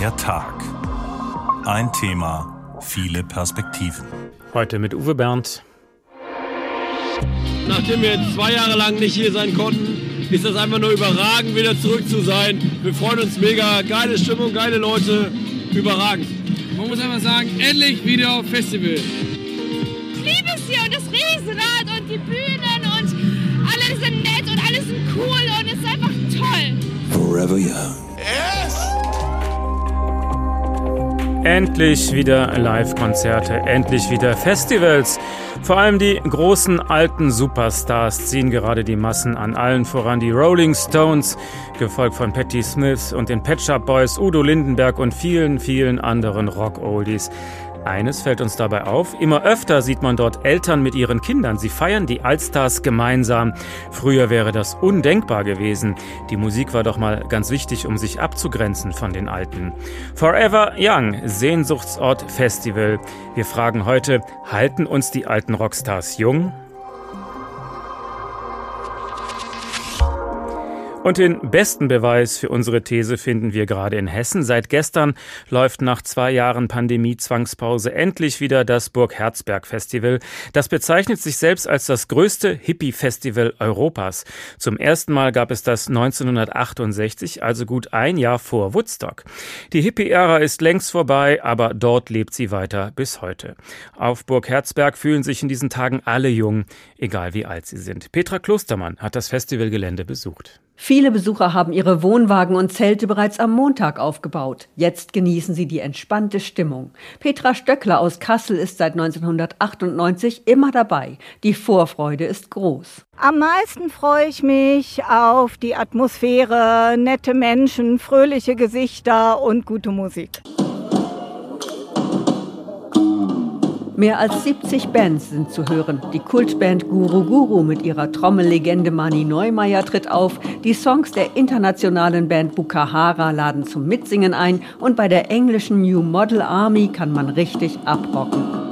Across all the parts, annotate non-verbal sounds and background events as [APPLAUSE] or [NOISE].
Der Tag. Ein Thema, viele Perspektiven. Heute mit Uwe Bernd. Nachdem wir jetzt zwei Jahre lang nicht hier sein konnten, ist das einfach nur überragend, wieder zurück zu sein. Wir freuen uns mega. Geile Stimmung, geile Leute. Überragend. Man muss einfach sagen, endlich wieder Festival. Ich liebe es hier und das Riesenrad und die Bühnen und alle sind nett und alle sind cool und es ist einfach toll. Forever Young. Endlich wieder Live-Konzerte, endlich wieder Festivals. Vor allem die großen alten Superstars ziehen gerade die Massen an, allen voran die Rolling Stones, gefolgt von Patti Smith und den Pet Shop Boys, Udo Lindenberg und vielen, vielen anderen Rock-Oldies. Eines fällt uns dabei auf, immer öfter sieht man dort Eltern mit ihren Kindern. Sie feiern die Allstars gemeinsam. Früher wäre das undenkbar gewesen. Die Musik war doch mal ganz wichtig, um sich abzugrenzen von den Alten. Forever Young, Sehnsuchtsort Festival. Wir fragen heute, halten uns die alten Rockstars jung? Und den besten Beweis für unsere These finden wir gerade in Hessen. Seit gestern läuft nach zwei Jahren Pandemie-Zwangspause endlich wieder das Burg Herzberg Festival. Das bezeichnet sich selbst als das größte Hippie-Festival Europas. Zum ersten Mal gab es das 1968, also gut ein Jahr vor Woodstock. Die Hippie-Ära ist längst vorbei, aber dort lebt sie weiter bis heute. Auf Burg Herzberg fühlen sich in diesen Tagen alle jung, egal wie alt sie sind. Petra Klostermann hat das Festivalgelände besucht. Viele Besucher haben ihre Wohnwagen und Zelte bereits am Montag aufgebaut. Jetzt genießen sie die entspannte Stimmung. Petra Stöckler aus Kassel ist seit 1998 immer dabei. Die Vorfreude ist groß. Am meisten freue ich mich auf die Atmosphäre, nette Menschen, fröhliche Gesichter und gute Musik. Mehr als 70 Bands sind zu hören. Die Kultband Guru Guru mit ihrer Trommellegende Mani Neumeier tritt auf. Die Songs der internationalen Band Bukahara laden zum Mitsingen ein. Und bei der englischen New Model Army kann man richtig abrocken.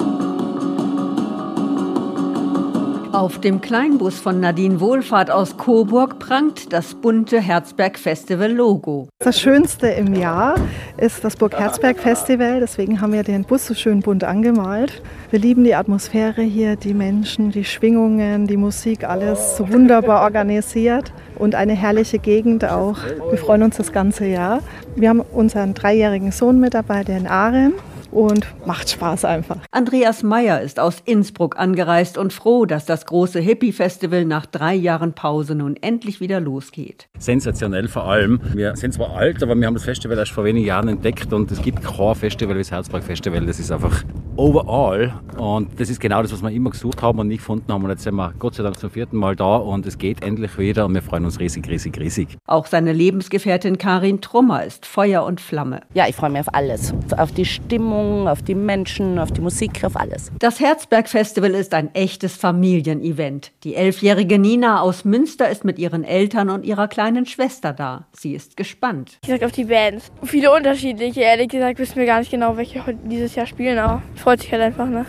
Auf dem Kleinbus von Nadine Wohlfahrt aus Coburg prangt das bunte Herzberg Festival Logo. Das Schönste im Jahr ist das Burg Herzberg Festival, deswegen haben wir den Bus so schön bunt angemalt. Wir lieben die Atmosphäre hier, die Menschen, die Schwingungen, die Musik, alles so wunderbar organisiert und eine herrliche Gegend auch. Wir freuen uns das ganze Jahr. Wir haben unseren dreijährigen Sohn mit dabei, den Arem und macht Spaß einfach. Andreas Meyer ist aus Innsbruck angereist und froh, dass das große Hippie-Festival nach drei Jahren Pause nun endlich wieder losgeht. Sensationell vor allem. Wir sind zwar alt, aber wir haben das Festival erst vor wenigen Jahren entdeckt und es gibt kein Festival wie das Herzberg Festival. Das ist einfach overall und das ist genau das, was wir immer gesucht haben und nicht gefunden haben. Und jetzt sind wir Gott sei Dank zum vierten Mal da und es geht endlich wieder und wir freuen uns riesig, riesig, riesig. Auch seine Lebensgefährtin Karin Trummer ist Feuer und Flamme. Ja, ich freue mich auf alles. Auf die Stimmung, auf die Menschen, auf die Musik, auf alles. Das Herzberg Festival ist ein echtes Familienevent. Die elfjährige Nina aus Münster ist mit ihren Eltern und ihrer kleinen Schwester da. Sie ist gespannt. Ich sag auf die Bands. Viele unterschiedliche. Ehrlich gesagt wissen wir gar nicht genau, welche dieses Jahr spielen, aber freut sich halt einfach, ne?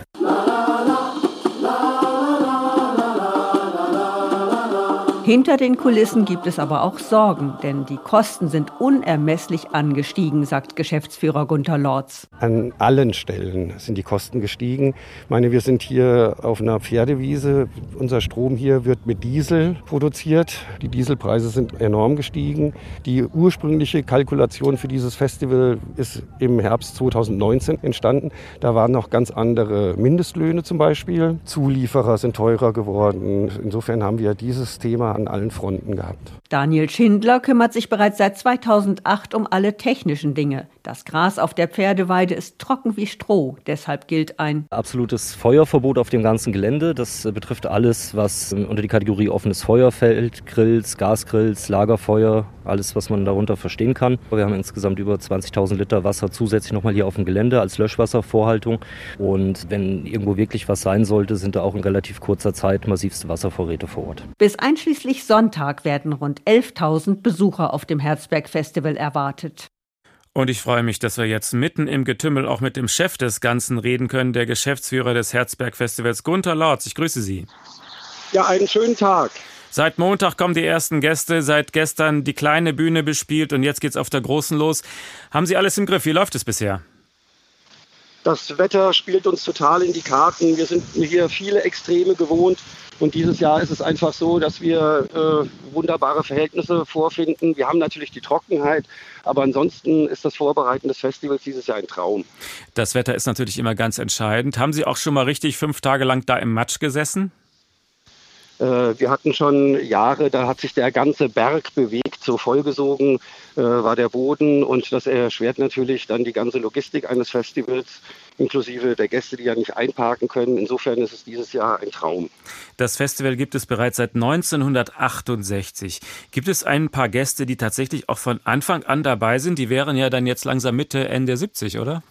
Hinter den Kulissen gibt es aber auch Sorgen, denn die Kosten sind unermesslich angestiegen, sagt Geschäftsführer Gunther Lorz. An allen Stellen sind die Kosten gestiegen. Ich meine, wir sind hier auf einer Pferdewiese. Unser Strom hier wird mit Diesel produziert. Die Dieselpreise sind enorm gestiegen. Die ursprüngliche Kalkulation für dieses Festival ist im Herbst 2019 entstanden. Da waren noch ganz andere Mindestlöhne zum Beispiel. Zulieferer sind teurer geworden. Insofern haben wir dieses Thema an allen Fronten gehabt. Daniel Schindler kümmert sich bereits seit 2008 um alle technischen Dinge. Das Gras auf der Pferdeweide ist trocken wie Stroh, deshalb gilt ein absolutes Feuerverbot auf dem ganzen Gelände. Das betrifft alles, was unter die Kategorie offenes Feuer fällt, Grills, Gasgrills, Lagerfeuer, alles, was man darunter verstehen kann. Wir haben insgesamt über 20.000 Liter Wasser zusätzlich nochmal hier auf dem Gelände als Löschwasservorhaltung. Und wenn irgendwo wirklich was sein sollte, sind da auch in relativ kurzer Zeit massivste Wasservorräte vor Ort. Bis einschließlich Sonntag werden rund 11.000 Besucher auf dem Herzberg Festival erwartet. Und ich freue mich, dass wir jetzt mitten im Getümmel auch mit dem Chef des Ganzen reden können, der Geschäftsführer des Herzberg Festivals, Gunther Lautz. Ich grüße Sie. Ja, einen schönen Tag. Seit Montag kommen die ersten Gäste, seit gestern die kleine Bühne bespielt und jetzt geht's auf der großen los. Haben Sie alles im Griff? Wie läuft es bisher? Das Wetter spielt uns total in die Karten. Wir sind hier viele Extreme gewohnt. Und dieses Jahr ist es einfach so, dass wir äh, wunderbare Verhältnisse vorfinden. Wir haben natürlich die Trockenheit, aber ansonsten ist das Vorbereiten des Festivals dieses Jahr ein Traum. Das Wetter ist natürlich immer ganz entscheidend. Haben Sie auch schon mal richtig fünf Tage lang da im Matsch gesessen? Äh, wir hatten schon Jahre, da hat sich der ganze Berg bewegt, so vollgesogen äh, war der Boden und das erschwert natürlich dann die ganze Logistik eines Festivals, inklusive der Gäste, die ja nicht einparken können. Insofern ist es dieses Jahr ein Traum. Das Festival gibt es bereits seit 1968. Gibt es ein paar Gäste, die tatsächlich auch von Anfang an dabei sind? Die wären ja dann jetzt langsam Mitte, Ende 70, oder?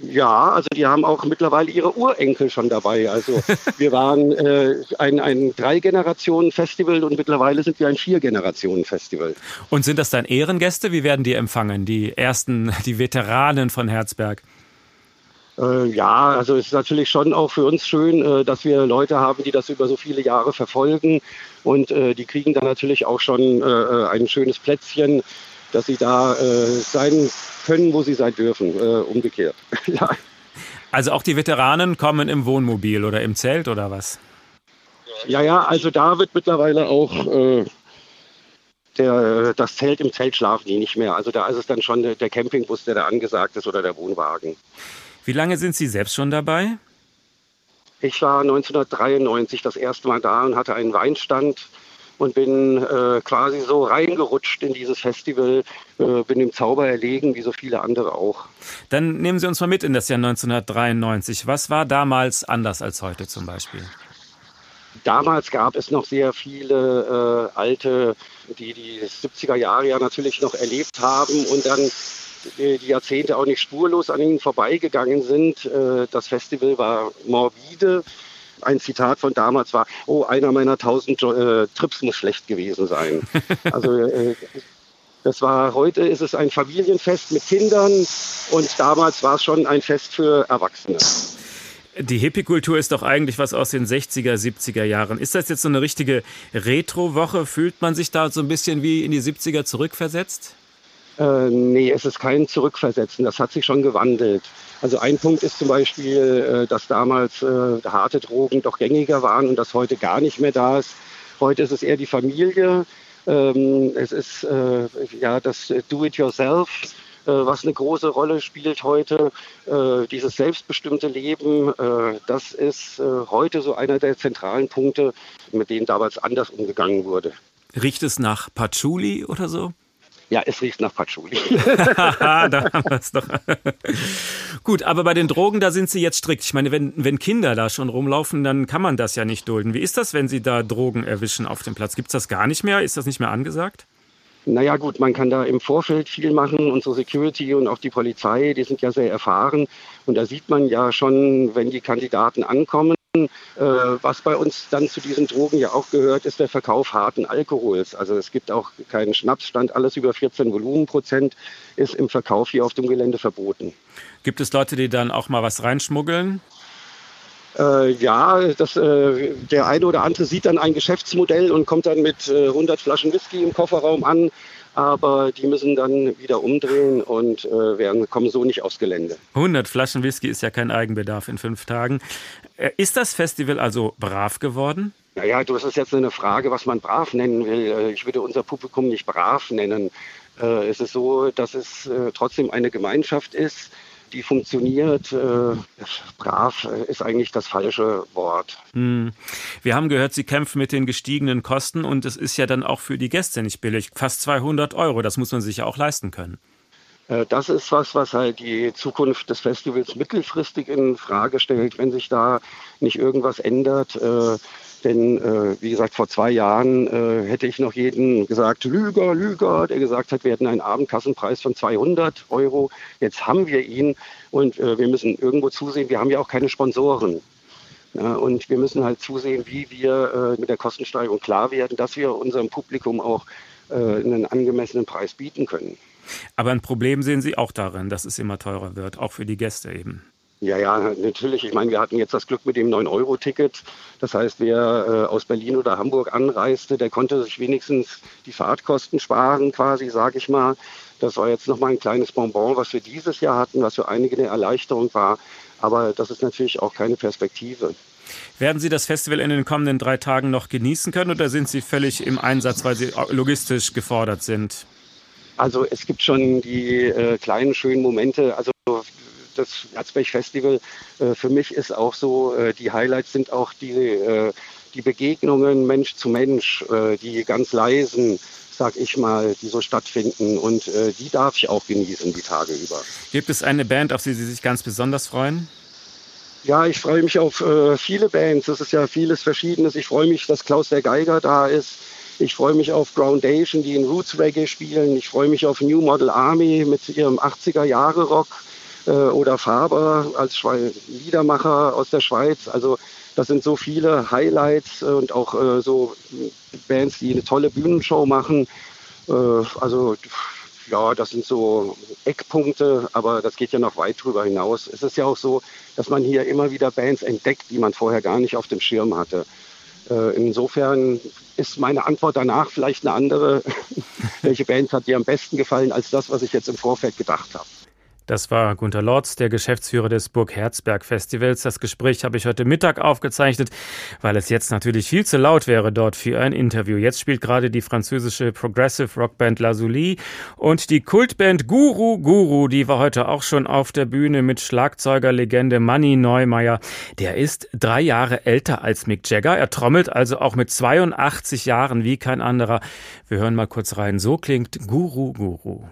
Ja, also die haben auch mittlerweile ihre Urenkel schon dabei. Also [LAUGHS] wir waren äh, ein, ein Drei-Generationen-Festival und mittlerweile sind wir ein Vier-Generationen-Festival. Und sind das dann Ehrengäste? Wie werden die empfangen, die ersten, die Veteranen von Herzberg? Äh, ja, also es ist natürlich schon auch für uns schön, äh, dass wir Leute haben, die das über so viele Jahre verfolgen. Und äh, die kriegen dann natürlich auch schon äh, äh, ein schönes Plätzchen, dass sie da sein können, wo sie sein dürfen, äh, umgekehrt. [LAUGHS] ja. Also auch die Veteranen kommen im Wohnmobil oder im Zelt oder was? Ja, ja, also da wird mittlerweile auch äh, der, das Zelt im Zelt schlafen die nicht mehr. Also da ist es dann schon der Campingbus, der da angesagt ist oder der Wohnwagen. Wie lange sind Sie selbst schon dabei? Ich war 1993 das erste Mal da und hatte einen Weinstand und bin äh, quasi so reingerutscht in dieses Festival, äh, bin dem Zauber erlegen, wie so viele andere auch. Dann nehmen Sie uns mal mit in das Jahr 1993. Was war damals anders als heute zum Beispiel? Damals gab es noch sehr viele äh, alte, die die 70er Jahre ja natürlich noch erlebt haben und dann die Jahrzehnte auch nicht spurlos an ihnen vorbeigegangen sind. Äh, das Festival war morbide ein Zitat von damals war, oh, einer meiner tausend äh, Trips muss schlecht gewesen sein. [LAUGHS] Also äh, das war, heute ist es ein Familienfest mit Kindern und damals war es schon ein Fest für Erwachsene. Die Hippie-Kultur ist doch eigentlich was aus den 60er, 70er Jahren. Ist das jetzt so eine richtige Retro-Woche? Fühlt man sich da so ein bisschen wie in die 70er zurückversetzt? Äh, nee, es ist kein Zurückversetzen. Das hat sich schon gewandelt. Also ein Punkt ist zum Beispiel, äh, dass damals äh, harte Drogen doch gängiger waren und das heute gar nicht mehr da ist. Heute ist es eher die Familie. Ähm, es ist äh, ja das Do-it-yourself, was eine große Rolle spielt heute. Dieses selbstbestimmte Leben, das ist heute so einer der zentralen Punkte, mit denen damals anders umgegangen wurde. Riecht es nach Patchouli oder so? Ja, es riecht nach Patchouli. [LAUGHS] [LAUGHS] da haben wir es doch. Gut, aber bei den Drogen, da sind Sie jetzt strikt. Ich meine, wenn, wenn Kinder da schon rumlaufen, dann kann man das ja nicht dulden. Wie ist das, wenn Sie da Drogen erwischen auf dem Platz? Gibt es das gar nicht mehr? Ist das nicht mehr angesagt? Naja gut, man kann da im Vorfeld viel machen. Unsere Security und auch die Polizei, die sind ja sehr erfahren. Und da sieht man ja schon, wenn die Kandidaten ankommen, was bei uns dann zu diesen Drogen ja auch gehört, ist der Verkauf harten Alkohols. Also es gibt auch keinen Schnapsstand, alles über 14 Volumenprozent ist im Verkauf hier auf dem Gelände verboten. Gibt es Leute, die dann auch mal was reinschmuggeln? Äh, ja, das, äh, der eine oder andere sieht dann ein Geschäftsmodell und kommt dann mit äh, 100 Flaschen Whisky im Kofferraum an aber die müssen dann wieder umdrehen und äh, werden, kommen so nicht aufs Gelände. 100 Flaschen Whisky ist ja kein Eigenbedarf in fünf Tagen. Äh, ist das Festival also brav geworden? Naja, du, das ist jetzt eine Frage, was man brav nennen will. Äh, ich würde unser Publikum nicht brav nennen. Äh, es ist so, dass es trotzdem eine Gemeinschaft ist, die funktioniert. Äh, brav ist eigentlich das falsche Wort. Hm. Wir haben gehört, Sie kämpfen mit den gestiegenen Kosten und es ist ja dann auch für die Gäste nicht billig. Fast 200 Euro, das muss man sich ja auch leisten können. Äh, das ist was, was halt die Zukunft des Festivals mittelfristig in Frage stellt, wenn sich da nicht irgendwas ändert. Äh, denn äh, wie gesagt, vor zwei Jahren hätte ich noch jeden gesagt, Lüger, Lüger, der gesagt hat, wir hätten einen Abendkassenpreis von 200 Euro. Jetzt haben wir ihn und wir müssen irgendwo zusehen, wir haben ja auch keine Sponsoren. Und wir müssen halt zusehen, wie wir mit der Kostensteigerung klar werden, dass wir unserem Publikum auch einen angemessenen Preis bieten können. Aber ein Problem sehen Sie auch darin, dass es immer teurer wird, auch für die Gäste eben. Ja, ja, natürlich. Ich meine, wir hatten jetzt das Glück mit dem 9-Euro-Ticket. Das heißt, wer äh, aus Berlin oder Hamburg anreiste, der konnte sich wenigstens die Fahrtkosten sparen, quasi, sage ich mal. Das war jetzt nochmal ein kleines Bonbon, was wir dieses Jahr hatten, was für einige eine Erleichterung war. Aber das ist natürlich auch keine Perspektive. Werden Sie das Festival in den kommenden drei Tagen noch genießen können oder sind Sie völlig im Einsatz, weil Sie logistisch gefordert sind? Also es gibt schon die äh, kleinen schönen Momente. Also das Erzberg Festival äh, für mich ist auch so, äh, die Highlights sind auch die, äh, die Begegnungen Mensch zu Mensch, äh, die ganz leisen, sag ich mal, die so stattfinden. Und äh, die darf ich auch genießen, die Tage über. Gibt es eine Band, auf die Sie sich ganz besonders freuen? Ja, ich freue mich auf viele Bands. Es ist ja vieles Verschiedenes. Ich freue mich, dass Klaus der Geiger da ist. Ich freue mich auf Groundation, die in Roots Reggae spielen. Ich freue mich auf New Model Army mit ihrem 80er Jahre Rock äh, oder Faber als Schwe Liedermacher aus der Schweiz. Also das sind so viele Highlights und auch äh, so Bands, die eine tolle Bühnenshow machen. Äh, also ja, das sind so Eckpunkte, aber das geht ja noch weit drüber hinaus. Es ist ja auch so, dass man hier immer wieder Bands entdeckt, die man vorher gar nicht auf dem Schirm hatte. Äh, insofern ist meine Antwort danach vielleicht eine andere. [LAUGHS] Welche Band hat dir am besten gefallen als das, was ich jetzt im Vorfeld gedacht habe? Das war Gunter Lorz, der Geschäftsführer des Burg Herzberg Festivals. Das Gespräch habe ich heute Mittag aufgezeichnet, weil es jetzt natürlich viel zu laut wäre dort für ein Interview. Jetzt spielt gerade die französische Progressive Rockband Lazuli und die Kultband Guru Guru, die war heute auch schon auf der Bühne mit Schlagzeugerlegende Manny Neumeier. Der ist drei Jahre älter als Mick Jagger. Er trommelt also auch mit 82 Jahren wie kein anderer. Wir hören mal kurz rein. So klingt Guru Guru.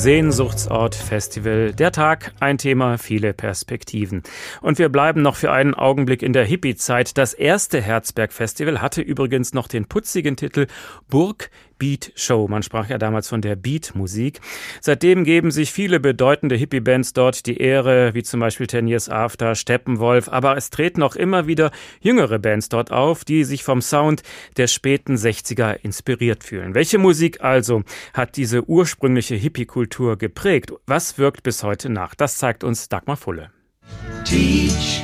Sehnsuchtsort Festival. Der Tag, ein Thema, viele Perspektiven. Und wir bleiben noch für einen Augenblick in der Hippie-Zeit. Das erste Herzberg Festival hatte übrigens noch den putzigen Titel Burg Beat Show. Man sprach ja damals von der Beat-Musik. Seitdem geben sich viele bedeutende Hippie-Bands dort die Ehre, wie zum Beispiel Ten Years After, Steppenwolf, aber es treten auch immer wieder jüngere Bands dort auf, die sich vom Sound der späten 60er inspiriert fühlen. Welche Musik also hat diese ursprüngliche Hippie-Kultur geprägt? Was wirkt bis heute nach? Das zeigt uns Dagmar Fulle. Teach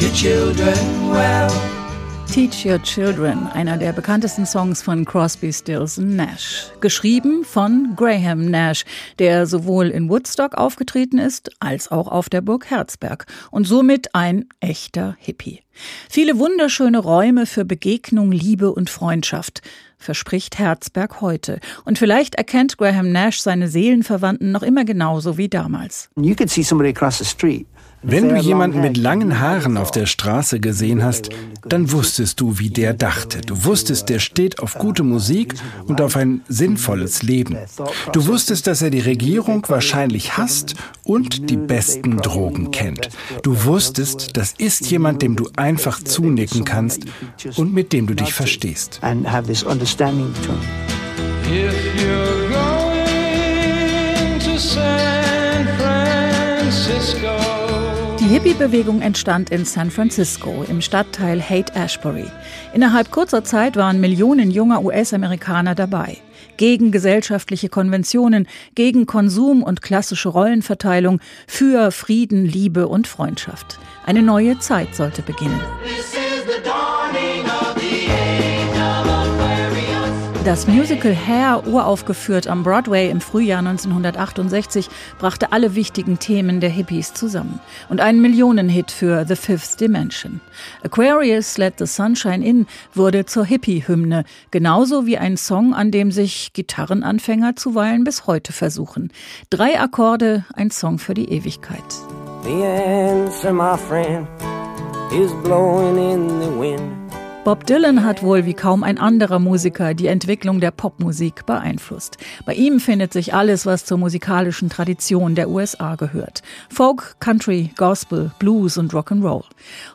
your children well. Teach Your Children, einer der bekanntesten Songs von Crosby, Stills Nash. Geschrieben von Graham Nash, der sowohl in Woodstock aufgetreten ist, als auch auf der Burg Herzberg und somit ein echter Hippie. Viele wunderschöne Räume für Begegnung, Liebe und Freundschaft verspricht Herzberg heute. Und vielleicht erkennt Graham Nash seine Seelenverwandten noch immer genauso wie damals. You could see somebody across the street wenn du jemanden mit langen Haaren auf der Straße gesehen hast, dann wusstest du, wie der dachte. Du wusstest, der steht auf gute Musik und auf ein sinnvolles Leben. Du wusstest, dass er die Regierung wahrscheinlich hasst und die besten Drogen kennt. Du wusstest, das ist jemand, dem du einfach zunicken kannst und mit dem du dich verstehst. Die Hippie-Bewegung entstand in San Francisco im Stadtteil Haight-Ashbury. Innerhalb kurzer Zeit waren Millionen junger US-Amerikaner dabei. gegen gesellschaftliche Konventionen, gegen Konsum und klassische Rollenverteilung, für Frieden, Liebe und Freundschaft. Eine neue Zeit sollte beginnen. Das Musical Hair, uraufgeführt am Broadway im Frühjahr 1968, brachte alle wichtigen Themen der Hippies zusammen. Und einen Millionenhit für The Fifth Dimension. Aquarius Let the Sunshine In wurde zur Hippie-Hymne, genauso wie ein Song, an dem sich Gitarrenanfänger zuweilen bis heute versuchen. Drei Akkorde, ein Song für die Ewigkeit. The answer, my friend, is blowing in the wind. Bob Dylan hat wohl wie kaum ein anderer Musiker die Entwicklung der Popmusik beeinflusst. Bei ihm findet sich alles, was zur musikalischen Tradition der USA gehört. Folk, Country, Gospel, Blues und Rock'n'Roll.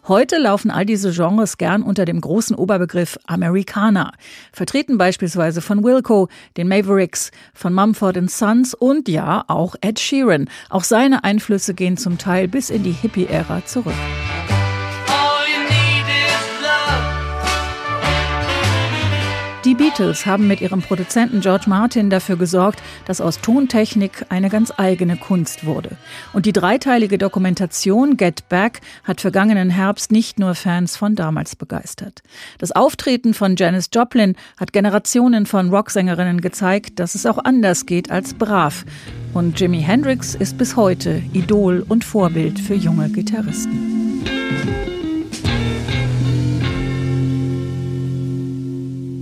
Heute laufen all diese Genres gern unter dem großen Oberbegriff Americana. Vertreten beispielsweise von Wilco, den Mavericks, von Mumford Sons und ja, auch Ed Sheeran. Auch seine Einflüsse gehen zum Teil bis in die Hippie-Ära zurück. Beatles haben mit ihrem Produzenten George Martin dafür gesorgt, dass aus Tontechnik eine ganz eigene Kunst wurde. Und die dreiteilige Dokumentation Get Back hat vergangenen Herbst nicht nur Fans von damals begeistert. Das Auftreten von Janis Joplin hat Generationen von Rocksängerinnen gezeigt, dass es auch anders geht als brav. Und Jimi Hendrix ist bis heute Idol und Vorbild für junge Gitarristen.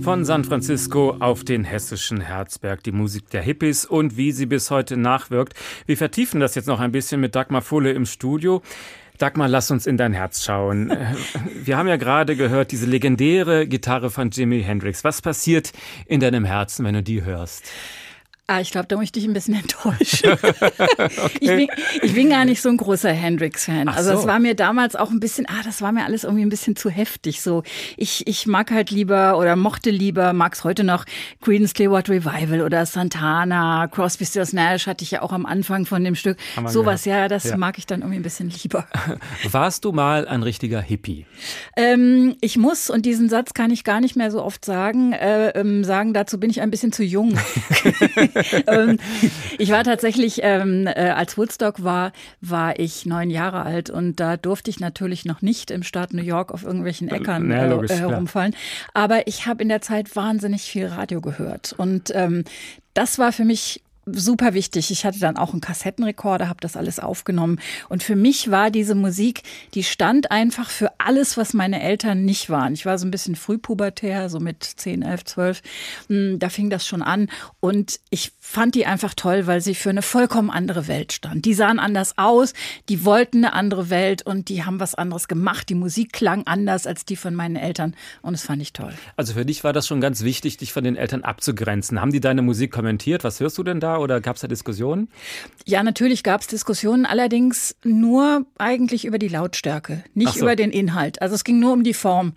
Von San Francisco auf den hessischen Herzberg, die Musik der Hippies und wie sie bis heute nachwirkt. Wir vertiefen das jetzt noch ein bisschen mit Dagmar Fulle im Studio. Dagmar, lass uns in dein Herz schauen. [LAUGHS] Wir haben ja gerade gehört, diese legendäre Gitarre von Jimi Hendrix. Was passiert in deinem Herzen, wenn du die hörst? Ah, ich glaube, da muss ich dich ein bisschen [LAUGHS] enttäuschen. okay. ich, bin, ich, bin, gar nicht so ein großer Hendrix-Fan. Also es war mir damals auch ein bisschen, ah, das war mir alles irgendwie ein bisschen zu heftig. So, ich, ich mag halt lieber oder mochte lieber, mag es heute noch Creedence Clearwater Revival oder Santana, Crosby, Stills Nash hatte ich ja auch am Anfang von dem Stück. Sowas, ja, das ja. mag ich dann irgendwie ein bisschen lieber. [LAUGHS] Warst du mal ein richtiger Hippie? Ähm, ich muss, und diesen Satz kann ich gar nicht mehr so oft sagen, äh, ähm, sagen, dazu bin ich ein bisschen zu jung. [LAUGHS] [LAUGHS] ähm, ich war tatsächlich, ähm, äh, als Woodstock war, war ich neun Jahre alt und da durfte ich natürlich noch nicht im Staat New York auf irgendwelchen Äckern äh, logisch, herumfallen. Aber ich habe in der Zeit wahnsinnig viel Radio gehört und ähm, das war für mich super wichtig. Ich hatte dann auch einen Kassettenrekorder, habe das alles aufgenommen. Und für mich war diese Musik, die stand einfach für alles, was meine Eltern nicht waren. Ich war so ein bisschen frühpubertär, so mit 10, 11, 12. Da fing das schon an. Und ich fand die einfach toll, weil sie für eine vollkommen andere Welt stand. Die sahen anders aus, die wollten eine andere Welt und die haben was anderes gemacht. Die Musik klang anders als die von meinen Eltern. Und das fand ich toll. Also für dich war das schon ganz wichtig, dich von den Eltern abzugrenzen. Haben die deine Musik kommentiert? Was hörst du denn da? Oder gab es da Diskussionen? Ja, natürlich gab es Diskussionen, allerdings nur eigentlich über die Lautstärke, nicht so. über den Inhalt. Also es ging nur um die Form.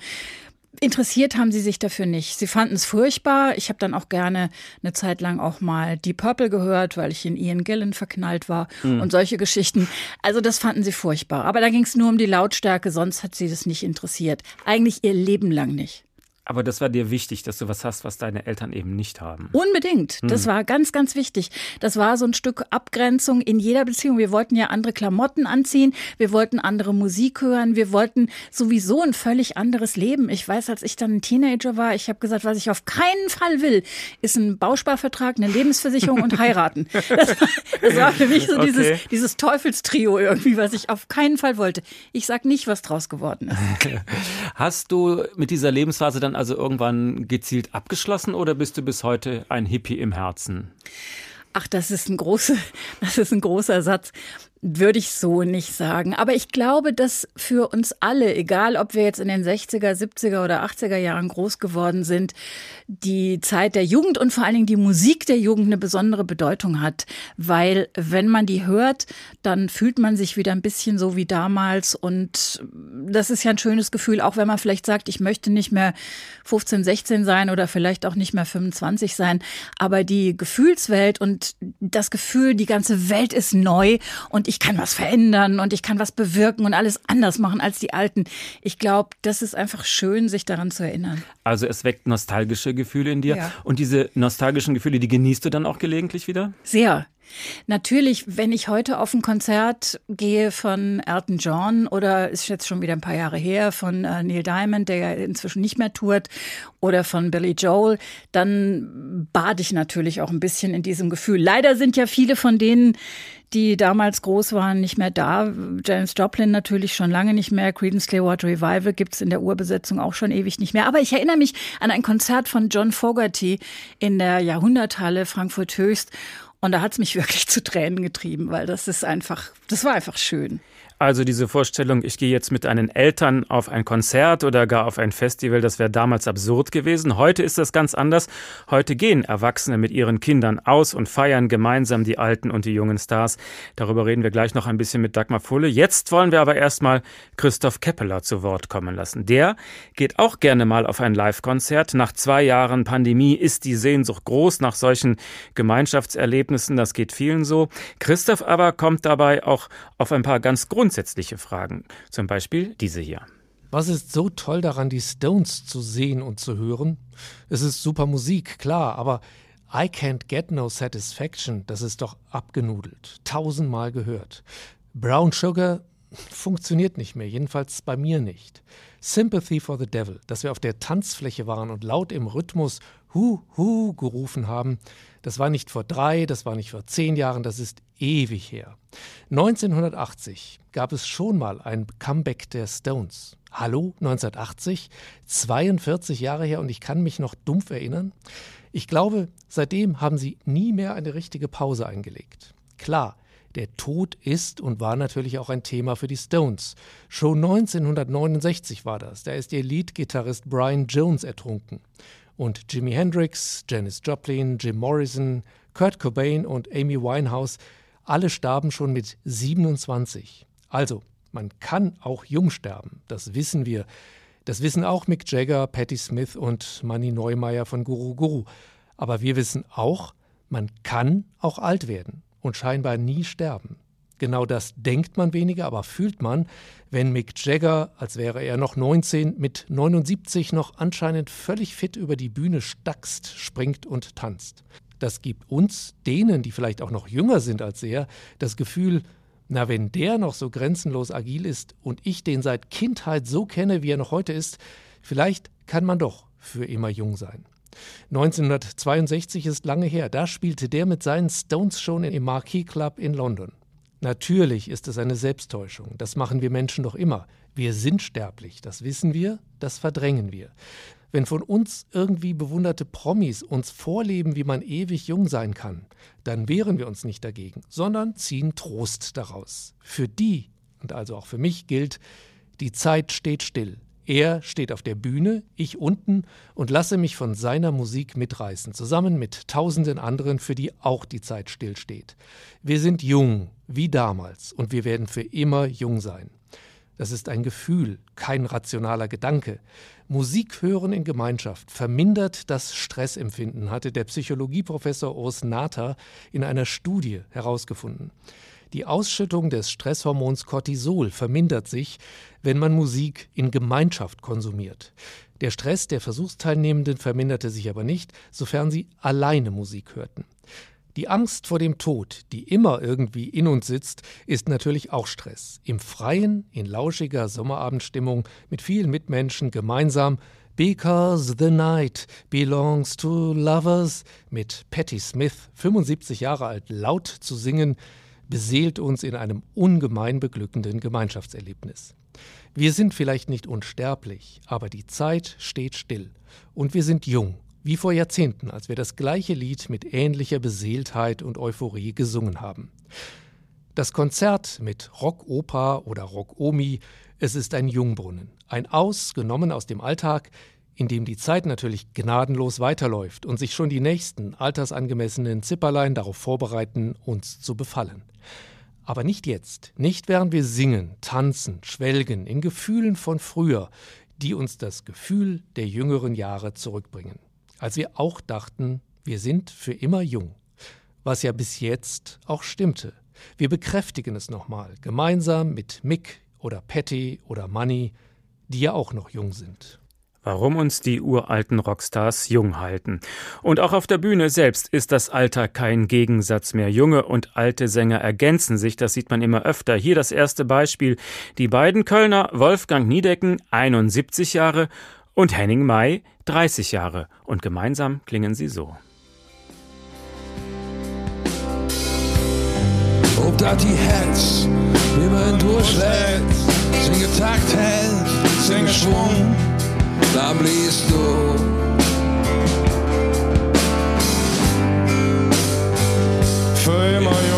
Interessiert haben sie sich dafür nicht. Sie fanden es furchtbar. Ich habe dann auch gerne eine Zeit lang auch mal Deep Purple gehört, weil ich in Ian Gillen verknallt war mhm. und solche Geschichten. Also das fanden sie furchtbar. Aber da ging es nur um die Lautstärke, sonst hat sie das nicht interessiert. Eigentlich ihr Leben lang nicht. Aber das war dir wichtig, dass du was hast, was deine Eltern eben nicht haben. Unbedingt. Hm. Das war ganz, ganz wichtig. Das war so ein Stück Abgrenzung in jeder Beziehung. Wir wollten ja andere Klamotten anziehen. Wir wollten andere Musik hören. Wir wollten sowieso ein völlig anderes Leben. Ich weiß, als ich dann ein Teenager war, ich habe gesagt, was ich auf keinen Fall will, ist ein Bausparvertrag, eine Lebensversicherung und heiraten. [LAUGHS] Das war, das war für mich so okay. dieses, dieses Teufelstrio irgendwie, was ich auf keinen Fall wollte. Ich sag nicht, was draus geworden ist. [LAUGHS] Hast du mit dieser Lebensphase dann dann also irgendwann gezielt abgeschlossen oder bist du bis heute ein Hippie im Herzen? Ach, das ist ein großer, [LAUGHS] das ist ein großer Satz würde ich so nicht sagen. Aber ich glaube, dass für uns alle, egal ob wir jetzt in den 60er, 70er oder 80er Jahren groß geworden sind, die Zeit der Jugend und vor allen Dingen die Musik der Jugend eine besondere Bedeutung hat. Weil wenn man die hört, dann fühlt man sich wieder ein bisschen so wie damals. Und das ist ja ein schönes Gefühl, auch wenn man vielleicht sagt, ich möchte nicht mehr 15, 16 sein oder vielleicht auch nicht mehr 25 sein. Aber die Gefühlswelt und das Gefühl, die ganze Welt ist neu und ich kann was verändern und ich kann was bewirken und alles anders machen als die Alten. Ich glaube, das ist einfach schön, sich daran zu erinnern. Also es weckt nostalgische Gefühle in dir. Ja. Und diese nostalgischen Gefühle, die genießt du dann auch gelegentlich wieder? Sehr. Natürlich, wenn ich heute auf ein Konzert gehe von Elton John oder ist jetzt schon wieder ein paar Jahre her von äh, Neil Diamond, der ja inzwischen nicht mehr tourt, oder von Billy Joel, dann bade ich natürlich auch ein bisschen in diesem Gefühl. Leider sind ja viele von denen, die damals groß waren, nicht mehr da. James Joplin natürlich schon lange nicht mehr. Creedence Clearwater Revival gibt's in der Urbesetzung auch schon ewig nicht mehr. Aber ich erinnere mich an ein Konzert von John Fogerty in der Jahrhunderthalle Frankfurt Höchst. Und da hat's mich [LAUGHS] wirklich zu Tränen getrieben, weil das ist einfach, das war einfach schön. Also diese Vorstellung, ich gehe jetzt mit einen Eltern auf ein Konzert oder gar auf ein Festival, das wäre damals absurd gewesen. Heute ist das ganz anders. Heute gehen Erwachsene mit ihren Kindern aus und feiern gemeinsam die alten und die jungen Stars. Darüber reden wir gleich noch ein bisschen mit Dagmar Fulle. Jetzt wollen wir aber erstmal Christoph Keppeler zu Wort kommen lassen. Der geht auch gerne mal auf ein Live-Konzert. Nach zwei Jahren Pandemie ist die Sehnsucht groß nach solchen Gemeinschaftserlebnissen. Das geht vielen so. Christoph aber kommt dabei auch auf ein paar ganz grundsätzliche grundsätzliche Fragen. Zum Beispiel diese hier. Was ist so toll daran, die Stones zu sehen und zu hören? Es ist super Musik, klar, aber I Can't Get No Satisfaction, das ist doch abgenudelt, tausendmal gehört. Brown Sugar funktioniert nicht mehr, jedenfalls bei mir nicht. Sympathy for the Devil, dass wir auf der Tanzfläche waren und laut im Rhythmus Hu, Hu gerufen haben, das war nicht vor drei, das war nicht vor zehn Jahren, das ist ewig her. 1980 gab es schon mal ein Comeback der Stones. Hallo, 1980, 42 Jahre her und ich kann mich noch dumpf erinnern. Ich glaube, seitdem haben sie nie mehr eine richtige Pause eingelegt. Klar, der Tod ist und war natürlich auch ein Thema für die Stones. Schon 1969 war das. Da ist ihr Leadgitarrist Brian Jones ertrunken. Und Jimi Hendrix, Janis Joplin, Jim Morrison, Kurt Cobain und Amy Winehouse, alle starben schon mit 27. Also, man kann auch jung sterben, das wissen wir. Das wissen auch Mick Jagger, Patti Smith und Manny Neumeier von Guru Guru. Aber wir wissen auch, man kann auch alt werden und scheinbar nie sterben. Genau das denkt man weniger, aber fühlt man, wenn Mick Jagger, als wäre er noch 19, mit 79 noch anscheinend völlig fit über die Bühne stackst, springt und tanzt. Das gibt uns, denen, die vielleicht auch noch jünger sind als er, das Gefühl, na, wenn der noch so grenzenlos agil ist und ich den seit Kindheit so kenne, wie er noch heute ist, vielleicht kann man doch für immer jung sein. 1962 ist lange her, da spielte der mit seinen Stones schon im Marquis Club in London. Natürlich ist es eine Selbsttäuschung. Das machen wir Menschen doch immer. Wir sind sterblich, das wissen wir, das verdrängen wir. Wenn von uns irgendwie bewunderte Promis uns vorleben, wie man ewig jung sein kann, dann wehren wir uns nicht dagegen, sondern ziehen Trost daraus. Für die, und also auch für mich gilt, die Zeit steht still. Er steht auf der Bühne, ich unten und lasse mich von seiner Musik mitreißen, zusammen mit tausenden anderen, für die auch die Zeit stillsteht. Wir sind jung, wie damals, und wir werden für immer jung sein. Das ist ein Gefühl, kein rationaler Gedanke. Musik hören in Gemeinschaft vermindert das Stressempfinden, hatte der Psychologieprofessor Urs Nater in einer Studie herausgefunden. Die Ausschüttung des Stresshormons Cortisol vermindert sich, wenn man Musik in Gemeinschaft konsumiert. Der Stress der Versuchsteilnehmenden verminderte sich aber nicht, sofern sie alleine Musik hörten. Die Angst vor dem Tod, die immer irgendwie in uns sitzt, ist natürlich auch Stress. Im Freien, in lauschiger Sommerabendstimmung, mit vielen Mitmenschen gemeinsam Because the night belongs to lovers mit Patti Smith, 75 Jahre alt, laut zu singen, beseelt uns in einem ungemein beglückenden Gemeinschaftserlebnis. Wir sind vielleicht nicht unsterblich, aber die Zeit steht still und wir sind jung, wie vor Jahrzehnten, als wir das gleiche Lied mit ähnlicher Beseeltheit und Euphorie gesungen haben. Das Konzert mit Rockoper oder Rockomi, es ist ein Jungbrunnen, ein Aus genommen aus dem Alltag, in dem die Zeit natürlich gnadenlos weiterläuft und sich schon die nächsten altersangemessenen Zipperlein darauf vorbereiten, uns zu befallen. Aber nicht jetzt, nicht während wir singen, tanzen, schwelgen in Gefühlen von früher, die uns das Gefühl der jüngeren Jahre zurückbringen. Als wir auch dachten, wir sind für immer jung. Was ja bis jetzt auch stimmte. Wir bekräftigen es nochmal, gemeinsam mit Mick oder Patty oder Money, die ja auch noch jung sind. Warum uns die uralten Rockstars jung halten. Und auch auf der Bühne selbst ist das Alter kein Gegensatz mehr. Junge und alte Sänger ergänzen sich, das sieht man immer öfter. Hier das erste Beispiel. Die beiden Kölner, Wolfgang Niedecken, 71 Jahre, und Henning May, 30 Jahre. Und gemeinsam klingen sie so. Ob dat die Herz immer durchschlägt, singe Takt hält, singe Schwung da bliest du. Für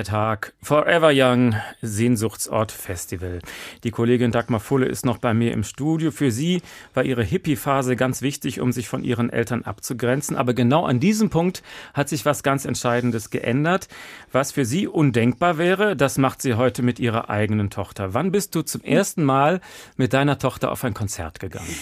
Der Tag Forever Young Sehnsuchtsort Festival. Die Kollegin Dagmar Fulle ist noch bei mir im Studio. Für sie war ihre Hippie-Phase ganz wichtig, um sich von ihren Eltern abzugrenzen. Aber genau an diesem Punkt hat sich was ganz Entscheidendes geändert. Was für sie undenkbar wäre, das macht sie heute mit ihrer eigenen Tochter. Wann bist du zum ersten Mal mit deiner Tochter auf ein Konzert gegangen?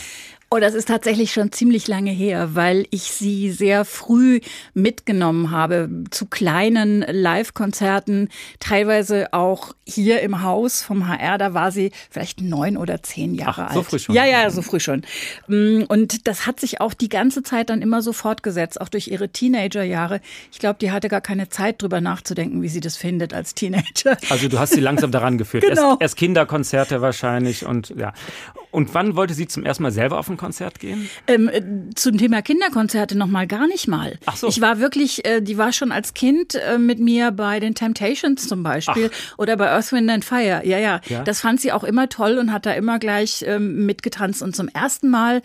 Oh, das ist tatsächlich schon ziemlich lange her, weil ich sie sehr früh mitgenommen habe zu kleinen Live-Konzerten, teilweise auch hier im Haus vom HR. Da war sie vielleicht neun oder zehn Jahre Ach, alt. So früh schon. Ja, ja, so früh schon. Mm, und das hat sich auch die ganze Zeit dann immer so fortgesetzt, auch durch ihre Teenagerjahre. Ich glaube, die hatte gar keine Zeit drüber nachzudenken, wie sie das findet als Teenager. Also du hast sie langsam daran geführt. [LAUGHS] Genau. Erst, erst Kinderkonzerte wahrscheinlich und ja. Und wann wollte sie zum ersten Mal selber auf ein Konzert gehen? Ähm, äh, zum Thema Kinderkonzerte noch mal gar nicht mal. Ach so. Ich war wirklich, äh, die war schon als Kind äh, mit mir bei den Temptations zum Beispiel oder bei Earth, Wind and Fire. Ja, ja, Ja? Das fand sie auch immer toll und hat da immer gleich ähm, mitgetanzt. Und zum ersten Mal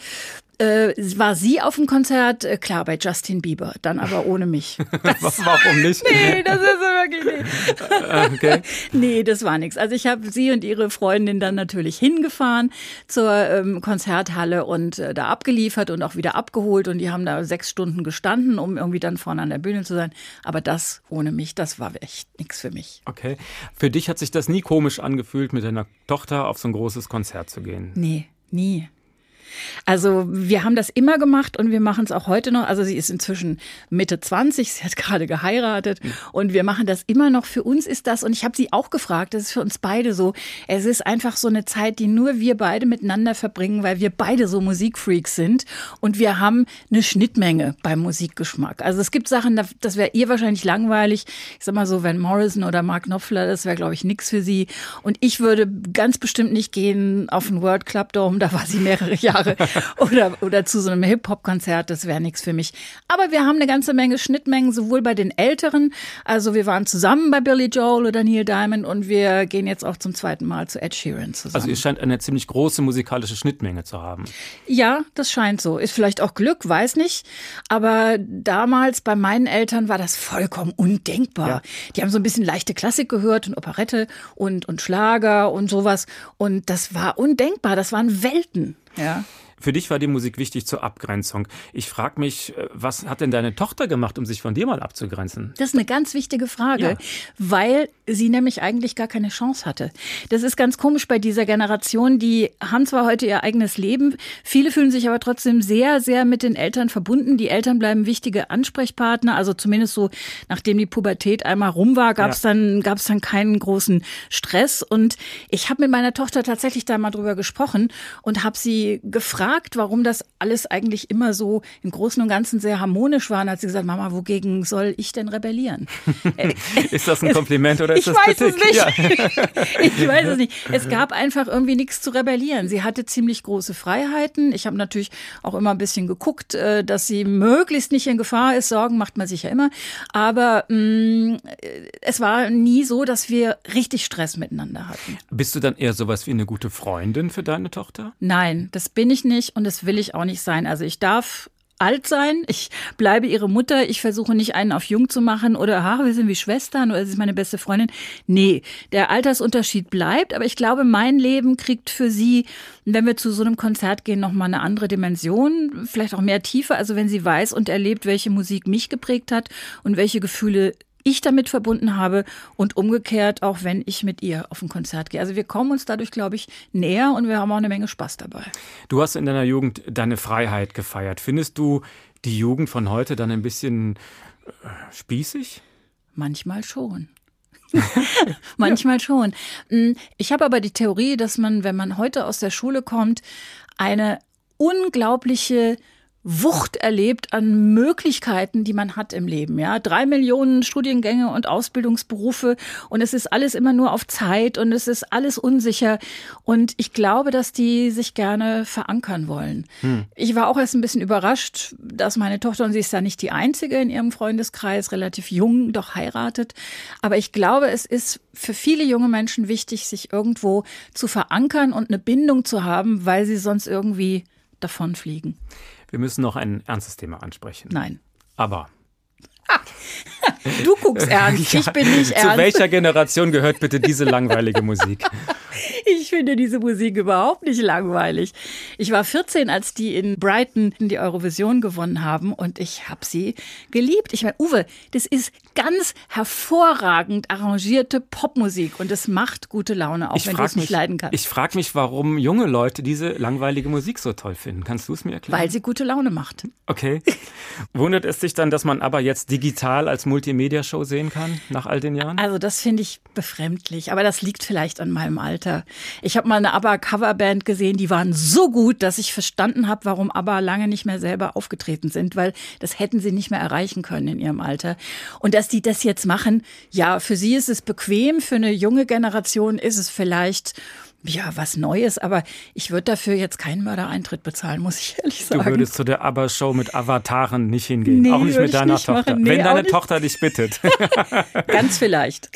äh, war sie auf dem Konzert, äh, klar, bei Justin Bieber, dann aber ohne mich. [LAUGHS] Warum nicht? [LAUGHS] Nee, das ist wirklich nicht. Äh, okay. [LAUGHS] Nee, das war nichts. Also ich habe sie und ihre Freundin dann natürlich hingefahren zur ähm, Konzerthalle und äh, da abgeliefert und auch wieder abgeholt und die haben da sechs Stunden gestanden, um irgendwie dann vorne an der Bühne zu sein. Aber das ohne mich, das war echt nichts für mich. Okay. Für dich hat sich das nie komisch angefühlt, mit deiner Tochter auf so ein großes Konzert zu gehen? Nee, nie. Also wir haben das immer gemacht und wir machen es auch heute noch. Also sie ist inzwischen Mitte 20, sie hat gerade geheiratet und wir machen das immer noch. Für uns ist das, und ich habe sie auch gefragt, das ist für uns beide so, es ist einfach so eine Zeit, die nur wir beide miteinander verbringen, weil wir beide so Musikfreaks sind und wir haben eine Schnittmenge beim Musikgeschmack. Also es gibt Sachen, das wäre ihr wahrscheinlich langweilig. Ich sag mal so, Van Morrison oder Mark Knopfler, das wäre, glaube ich, nix für sie. Und ich würde ganz bestimmt nicht gehen auf ein World Club Dome, da war sie mehrere Jahre oder, oder zu so einem Hip-Hop-Konzert, das wäre nichts für mich. Aber wir haben eine ganze Menge Schnittmengen, sowohl bei den Älteren, also wir waren zusammen bei Billy Joel oder Neil Diamond und wir gehen jetzt auch zum zweiten Mal zu Ed Sheeran zusammen. Also ihr scheint eine ziemlich große musikalische Schnittmenge zu haben. Ja, das scheint so. Ist vielleicht auch Glück, weiß nicht. Aber damals bei meinen Eltern war das vollkommen undenkbar. Ja. Die haben so ein bisschen leichte Klassik gehört und Operette und, und Schlager und sowas. Und das war undenkbar. Das waren Welten. Ja. Für dich war die Musik wichtig zur Abgrenzung. Ich frage mich, äh, was hat denn deine Tochter gemacht, um sich von dir mal abzugrenzen? Das ist eine ganz wichtige Frage, Ja. weil sie nämlich eigentlich gar keine Chance hatte. Das ist ganz komisch bei dieser Generation. Die haben zwar heute ihr eigenes Leben, viele fühlen sich aber trotzdem sehr, sehr mit den Eltern verbunden. Die Eltern bleiben wichtige Ansprechpartner, also zumindest so, nachdem die Pubertät einmal rum war, gab es Ja. dann, gab es dann keinen großen Stress. Und ich habe mit meiner Tochter tatsächlich da mal drüber gesprochen und habe sie gefragt, gefragt, warum das alles eigentlich immer so im Großen und Ganzen sehr harmonisch war. Und hat sie gesagt, Mama, wogegen soll ich denn rebellieren? [LAUGHS] ist das ein Kompliment oder ist ich das weiß Kritik? Es nicht. Ja. [LAUGHS] ich weiß es nicht. Es gab einfach irgendwie nichts zu rebellieren. Sie hatte ziemlich große Freiheiten. Ich habe natürlich auch immer ein bisschen geguckt, äh, dass sie möglichst nicht in Gefahr ist. Sorgen macht man sich ja immer. Aber mh, mm, es war nie so, dass wir richtig Stress miteinander hatten. Bist du dann eher sowas wie eine gute Freundin für deine Tochter? Nein, das bin ich nicht und das will ich auch nicht sein. Also ich darf alt sein, ich bleibe ihre Mutter, ich versuche nicht einen auf jung zu machen oder ha, wir sind wie Schwestern oder sie ist meine beste Freundin. Nee, der Altersunterschied bleibt, aber ich glaube, mein Leben kriegt für sie, wenn wir zu so einem Konzert gehen, nochmal eine andere Dimension, vielleicht auch mehr Tiefe, also wenn sie weiß und erlebt, welche Musik mich geprägt hat und welche Gefühle ich damit verbunden habe und umgekehrt auch wenn ich mit ihr auf ein Konzert gehe. Also wir kommen uns dadurch, glaube ich, näher und wir haben auch eine Menge Spaß dabei. Du hast in deiner Jugend deine Freiheit gefeiert. Findest du die Jugend von heute dann ein bisschen äh, spießig? Manchmal schon. [LAUGHS] Manchmal schon. Hm, ich habe aber die Theorie, dass man, wenn man heute aus der Schule kommt, eine unglaubliche Wucht erlebt an Möglichkeiten, die man hat im Leben. Ja, drei Millionen Studiengänge und Ausbildungsberufe und es ist alles immer nur auf Zeit und es ist alles unsicher. Und ich glaube, dass die sich gerne verankern wollen. Hm. Ich war auch erst ein bisschen überrascht, dass meine Tochter, und sie ist ja nicht die einzige in ihrem Freundeskreis, relativ jung, doch heiratet. Aber ich glaube, es ist für viele junge Menschen wichtig, sich irgendwo zu verankern und eine Bindung zu haben, weil sie sonst irgendwie davonfliegen. Wir müssen noch ein ernstes Thema ansprechen. Nein. Aber. Du guckst [LAUGHS] ernst, ich bin nicht ernst. Zu welcher Generation gehört bitte diese langweilige Musik? [LAUGHS] Ich finde diese Musik überhaupt nicht langweilig. Ich war 14, als die in Brighton die Eurovision gewonnen haben und ich habe sie geliebt. Ich meine, Uwe, das ist ganz hervorragend arrangierte Popmusik und es macht gute Laune, auch ich wenn du es nicht leiden kannst. Ich frage mich, warum junge Leute diese langweilige Musik so toll finden. Kannst du es mir erklären? Weil sie gute Laune macht. Okay. [LAUGHS] Wundert es dich dann, dass man aber jetzt digital als Multimedia-Show sehen kann, nach all den Jahren? Also das finde ich befremdlich, aber das liegt vielleicht an meinem Alter. Ich habe mal eine ABBA-Coverband gesehen, die waren so gut, dass ich verstanden habe, warum ABBA lange nicht mehr selber aufgetreten sind, weil das hätten sie nicht mehr erreichen können in ihrem Alter. Und dass die das jetzt machen, ja, für sie ist es bequem, für eine junge Generation ist es vielleicht ja, was Neues, aber ich würde dafür jetzt keinen Mördereintritt bezahlen, muss ich [LAUGHS] ehrlich sagen. Du würdest zu der ABBA-Show mit Avataren nicht hingehen, nee, auch nicht mit deiner nicht Tochter, nee, wenn deine Tochter dich bittet. [LAUGHS] [LAUGHS] Ganz vielleicht.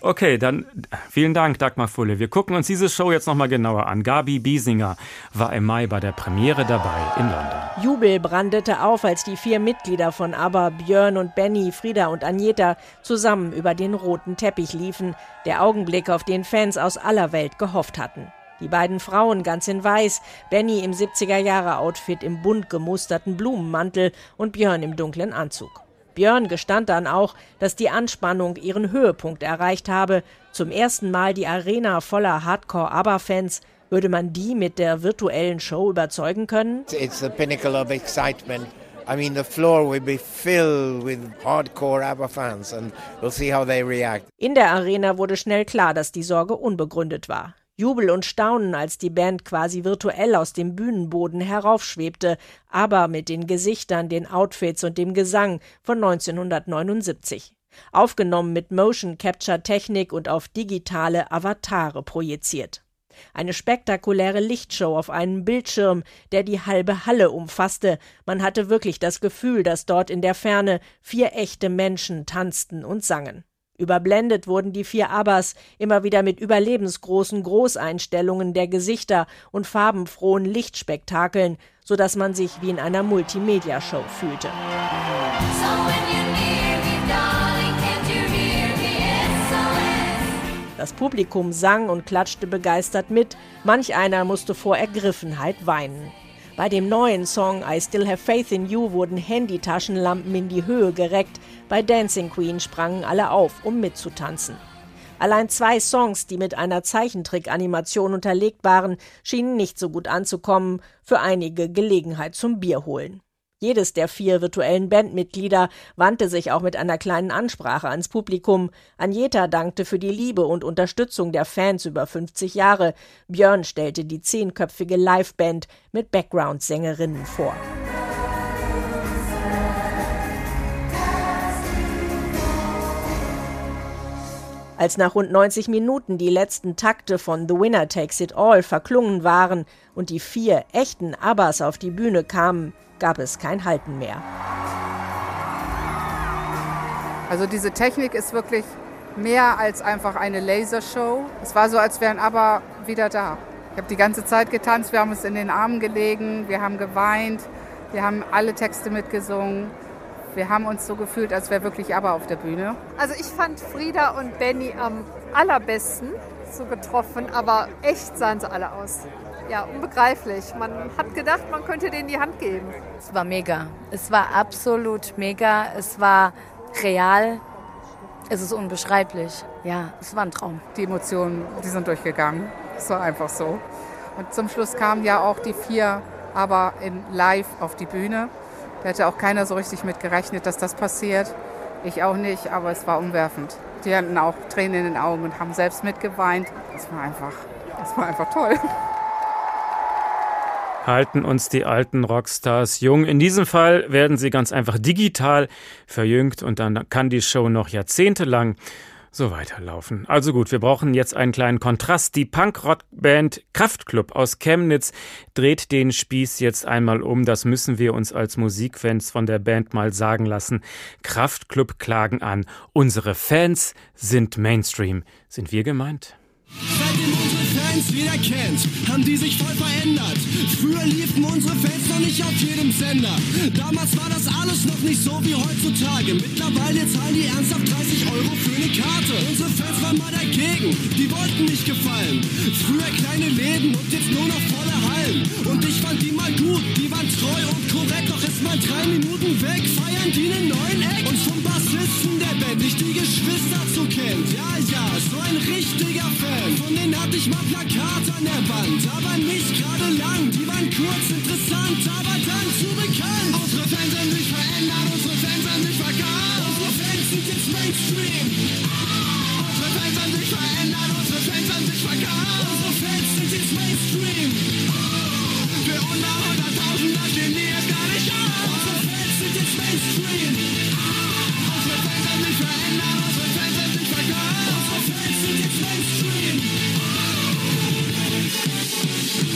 Okay, dann vielen Dank, Dagmar Fulle. Wir gucken uns diese Show jetzt nochmal genauer an. Gabi Biesinger war im Mai bei der Premiere dabei in London. Jubel brandete auf, als die vier Mitglieder von ABBA, Björn und Benny, Frieda und Agneta, zusammen über den roten Teppich liefen. Der Augenblick, auf den Fans aus aller Welt gehofft hatten. Die beiden Frauen ganz in weiß, Benny im 70er-Jahre-Outfit im bunt gemusterten Blumenmantel und Björn im dunklen Anzug. Björn gestand dann auch, dass die Anspannung ihren Höhepunkt erreicht habe. Zum ersten Mal die Arena voller Hardcore-ABBA-Fans. Würde man die mit der virtuellen Show überzeugen können? It's the pinnacle of excitement. I mean, the floor will be filled with hardcore ABBA fans and we'll see how they react. In der Arena wurde schnell klar, dass die Sorge unbegründet war. Jubel und Staunen, als die Band quasi virtuell aus dem Bühnenboden heraufschwebte, aber mit den Gesichtern, den Outfits und dem Gesang von 1979. Aufgenommen mit Motion Capture Technik und auf digitale Avatare projiziert. Eine spektakuläre Lichtshow auf einem Bildschirm, der die halbe Halle umfasste. Man hatte wirklich das Gefühl, dass dort in der Ferne vier echte Menschen tanzten und sangen. Überblendet wurden die vier Abbas immer wieder mit überlebensgroßen Großeinstellungen der Gesichter und farbenfrohen Lichtspektakeln, so dass man sich wie in einer Multimedia-Show fühlte. Das Publikum sang und klatschte begeistert mit, manch einer musste vor Ergriffenheit weinen. Bei dem neuen Song I Still Have Faith in You wurden Handytaschenlampen in die Höhe gereckt, bei Dancing Queen sprangen alle auf, um mitzutanzen. Allein zwei Songs, die mit einer Zeichentrick-Animation unterlegt waren, schienen nicht so gut anzukommen, für einige Gelegenheit zum Bier holen. Jedes der vier virtuellen Bandmitglieder wandte sich auch mit einer kleinen Ansprache ans Publikum. Anjeta dankte für die Liebe und Unterstützung der Fans über 50 Jahre. Björn stellte die zehnköpfige Liveband mit Background-Sängerinnen vor. Als nach rund 90 Minuten die letzten Takte von The Winner Takes It All verklungen waren und die vier echten Abbas auf die Bühne kamen, gab es kein Halten mehr. Also diese Technik ist wirklich mehr als einfach eine Lasershow. Es war so, als wären ABBA wieder da. Ich habe die ganze Zeit getanzt, wir haben uns in den Armen gelegen, wir haben geweint, wir haben alle Texte mitgesungen. Wir haben uns so gefühlt, als wäre wirklich aber auf der Bühne. Also ich fand Frieda und Benny am allerbesten so getroffen, aber echt sahen sie alle aus. Ja, unbegreiflich. Man hat gedacht, man könnte denen die Hand geben. Es war mega. Es war absolut mega. Es war real. Es ist unbeschreiblich. Ja, es war ein Traum. Die Emotionen, die sind durchgegangen. Es war einfach so. Und zum Schluss kamen ja auch die vier aber in live auf die Bühne. Da hätte auch keiner so richtig mit gerechnet, dass das passiert. Ich auch nicht, aber es war umwerfend. Die hatten auch Tränen in den Augen und haben selbst mitgeweint. Das war einfach, das war einfach toll. Halten uns die alten Rockstars jung. In diesem Fall werden sie ganz einfach digital verjüngt und dann kann die Show noch jahrzehntelang so weiterlaufen. Also gut, wir brauchen jetzt einen kleinen Kontrast. Die Punkrock-Band Kraftklub aus Chemnitz dreht den Spieß jetzt einmal um. Das müssen wir uns als Musikfans von der Band mal sagen lassen. Kraftklub klagen an. Unsere Fans sind Mainstream. Sind wir gemeint? Seitdem unsere Fans jeder kennt, haben die sich voll verändert. Früher liefen unsere Fans noch nicht auf jedem Sender. Damals war das alles noch nicht so wie heutzutage. Mittlerweile zahlen die ernsthaft 30 Euro für eine Karte. Unsere Fans waren mal dagegen, die wollten nicht gefallen. Früher kleine Läden und jetzt nur noch volle Hallen. Und ich fand die mal gut, die waren treu und korrekt. Doch ist mal drei Minuten weg, feiern die einen neuen Eck. Und vom Bassisten der Band nicht die Geschwister zu kennt. Ja, ja, so ein richtiger Fan. Von denen hatte ich mal Plakat an der Wand, aber nicht gerade lang. Die waren kurz interessant, aber dann zu bekannt. Unsere Fans sind sich verändert, unsere Fans sind sich vergangen. Unsere Fans sind jetzt Mainstream. Unsere Fans sind sich verändert, unsere Fans sind sich vergangen. Unsere Fans sind jetzt Mainstream. Für unter 100.000, das stehen die jetzt gar nicht an. Unsere Fans sind jetzt Mainstream. Unsere Fans sind sich verändert, unsere Fans sind sich vergangen. Unsere Fans sind jetzt Mainstream. Thank you.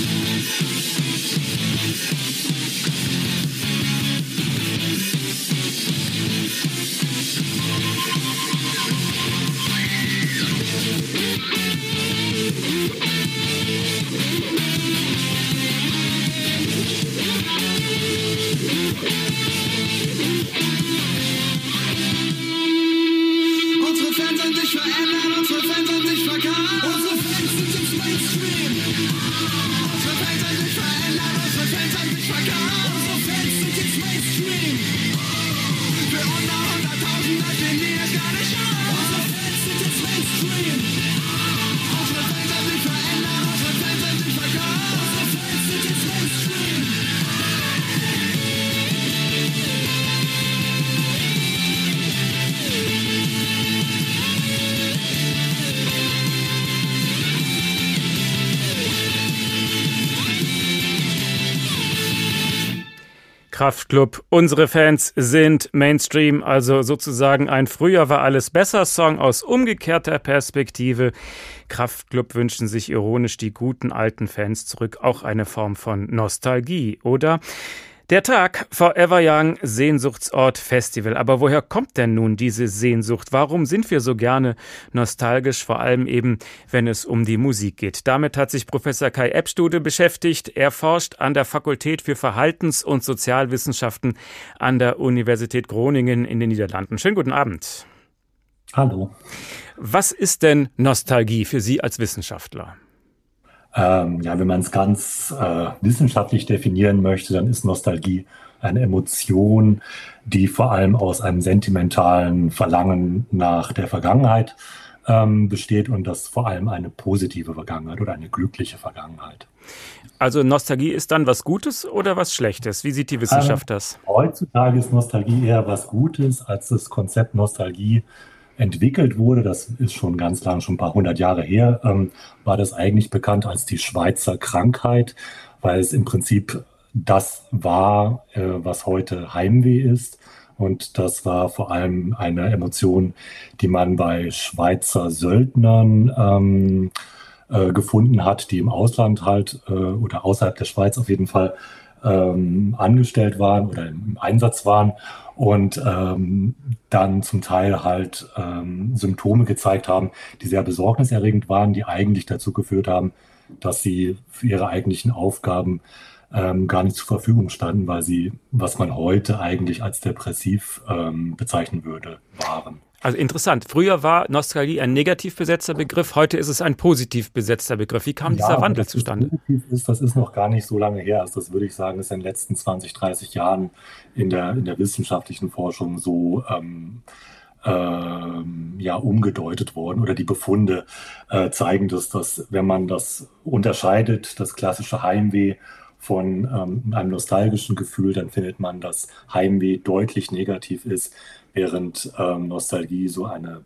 Kraftklub. Unsere Fans sind Mainstream, also sozusagen ein Früher war alles besser Song aus umgekehrter Perspektive. Kraftklub wünschen sich ironisch die guten alten Fans zurück, auch eine Form von Nostalgie, oder? Der Tag Forever Young Sehnsuchtsort Festival. Aber woher kommt denn nun diese Sehnsucht? Warum sind wir so gerne nostalgisch, vor allem eben, wenn es um die Musik geht? Damit hat sich Professor Kai Eppstude beschäftigt. Er forscht an der Fakultät für Verhaltens- und Sozialwissenschaften an der Universität Groningen in den Niederlanden. Schönen guten Abend. Hallo. Was ist denn Nostalgie für Sie als Wissenschaftler? Ähm, ja, wenn man es ganz äh, wissenschaftlich definieren möchte, dann ist Nostalgie eine Emotion, die vor allem aus einem sentimentalen Verlangen nach der Vergangenheit ähm, besteht und das vor allem eine positive Vergangenheit oder eine glückliche Vergangenheit. Also Nostalgie ist dann was Gutes oder was Schlechtes? Wie sieht die Wissenschaft ähm, das? Heutzutage ist Nostalgie eher was Gutes, als das Konzept Nostalgie entwickelt wurde, das ist schon ganz lang, schon ein paar hundert Jahre her, ähm, war das eigentlich bekannt als die Schweizer Krankheit, weil es im Prinzip das war, äh, was heute Heimweh ist. Und das war vor allem eine Emotion, die man bei Schweizer Söldnern ähm, äh, gefunden hat, die im Ausland halt äh, oder außerhalb der Schweiz auf jeden Fall ähm, angestellt waren oder im Einsatz waren und ähm, dann zum Teil halt ähm, Symptome gezeigt haben, die sehr besorgniserregend waren, die eigentlich dazu geführt haben, dass sie für ihre eigentlichen Aufgaben ähm, gar nicht zur Verfügung standen, weil sie, was man heute eigentlich als depressiv ähm, bezeichnen würde, waren. Also interessant. Früher war Nostalgie ein negativ besetzter Begriff, heute ist es ein positiv besetzter Begriff. Wie kam ja, dieser Wandel zustande? Positiv ist, das ist noch gar nicht so lange her. Also das würde ich sagen, ist in den letzten 20, 30 Jahren in der, in der wissenschaftlichen Forschung so ähm, ähm, ja, umgedeutet worden oder die Befunde äh, zeigen, dass das, wenn man das unterscheidet, das klassische Heimweh von ähm, einem nostalgischen Gefühl, dann findet man, dass Heimweh deutlich negativ ist während ähm, Nostalgie so eine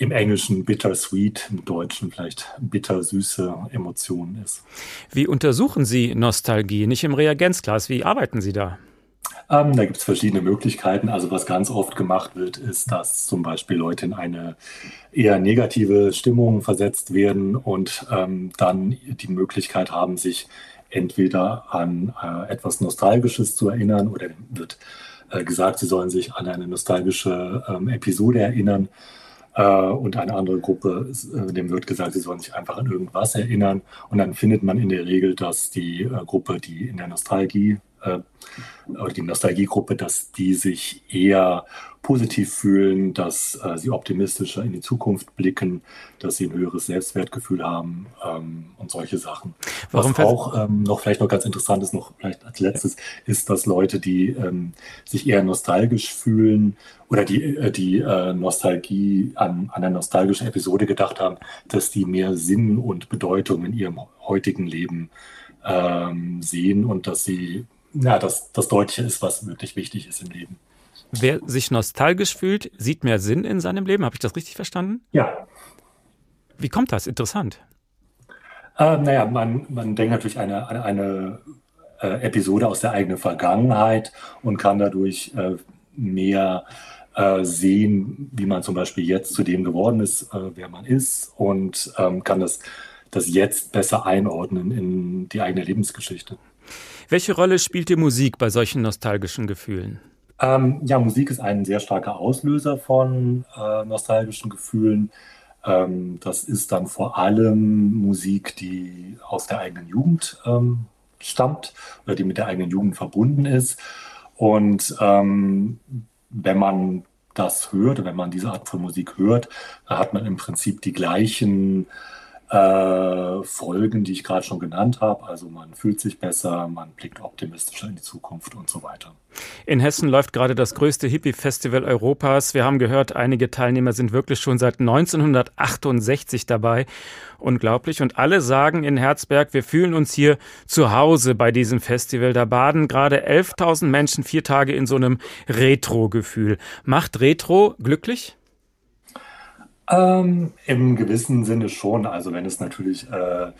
im Englischen bittersweet, im Deutschen vielleicht bittersüße Emotion ist. Wie untersuchen Sie Nostalgie? Nicht im Reagenzglas. Wie arbeiten Sie da? Ähm, da gibt es verschiedene Möglichkeiten. Also was ganz oft gemacht wird, ist, dass zum Beispiel Leute in eine eher negative Stimmung versetzt werden und ähm, dann die Möglichkeit haben, sich entweder an äh, etwas Nostalgisches zu erinnern oder wird äh, gesagt, sie sollen sich an eine nostalgische ähm, Episode erinnern. Äh, und eine andere Gruppe, äh, dem wird gesagt, sie sollen sich einfach an irgendwas erinnern. Und dann findet man in der Regel, dass die äh, Gruppe, die in der Nostalgie oder die Nostalgiegruppe, dass die sich eher positiv fühlen, dass äh, sie optimistischer in die Zukunft blicken, dass sie ein höheres Selbstwertgefühl haben ähm, und solche Sachen. Warum Was auch ähm, noch vielleicht noch ganz interessant ist, noch vielleicht als letztes, ist, dass Leute, die ähm, sich eher nostalgisch fühlen oder die, äh, die äh, Nostalgie an, an eine nostalgische Episode gedacht haben, dass die mehr Sinn und Bedeutung in ihrem heutigen Leben ähm, sehen und dass sie ja, das, das Deutliche ist, was wirklich wichtig ist im Leben. Wer sich nostalgisch fühlt, sieht mehr Sinn in seinem Leben. Habe ich das richtig verstanden? Ja. Wie kommt das? Interessant. Äh, naja, man, man denkt natürlich eine, eine, eine äh, Episode aus der eigenen Vergangenheit und kann dadurch äh, mehr äh, sehen, wie man zum Beispiel jetzt zu dem geworden ist, äh, wer man ist und ähm, kann das, das jetzt besser einordnen in die eigene Lebensgeschichte. Welche Rolle spielt die Musik bei solchen nostalgischen Gefühlen? Ähm, ja, Musik ist ein sehr starker Auslöser von äh, nostalgischen Gefühlen. Ähm, das ist dann vor allem Musik, die aus der eigenen Jugend ähm, stammt oder die mit der eigenen Jugend verbunden ist. Und ähm, wenn man das hört, wenn man diese Art von Musik hört, dann hat man im Prinzip die gleichen äh, Folgen, die ich gerade schon genannt habe. Also man fühlt sich besser, man blickt optimistischer in die Zukunft und so weiter. In Hessen läuft gerade das größte Hippie-Festival Europas. Wir haben gehört, einige Teilnehmer sind wirklich schon seit 1968 dabei. Unglaublich. Und alle sagen in Herzberg, wir fühlen uns hier zu Hause bei diesem Festival. Da baden gerade 11.000 Menschen vier Tage in so einem Retro-Gefühl. Macht Retro glücklich? Ähm, Im gewissen Sinne schon. Also wenn es natürlich, äh, äh,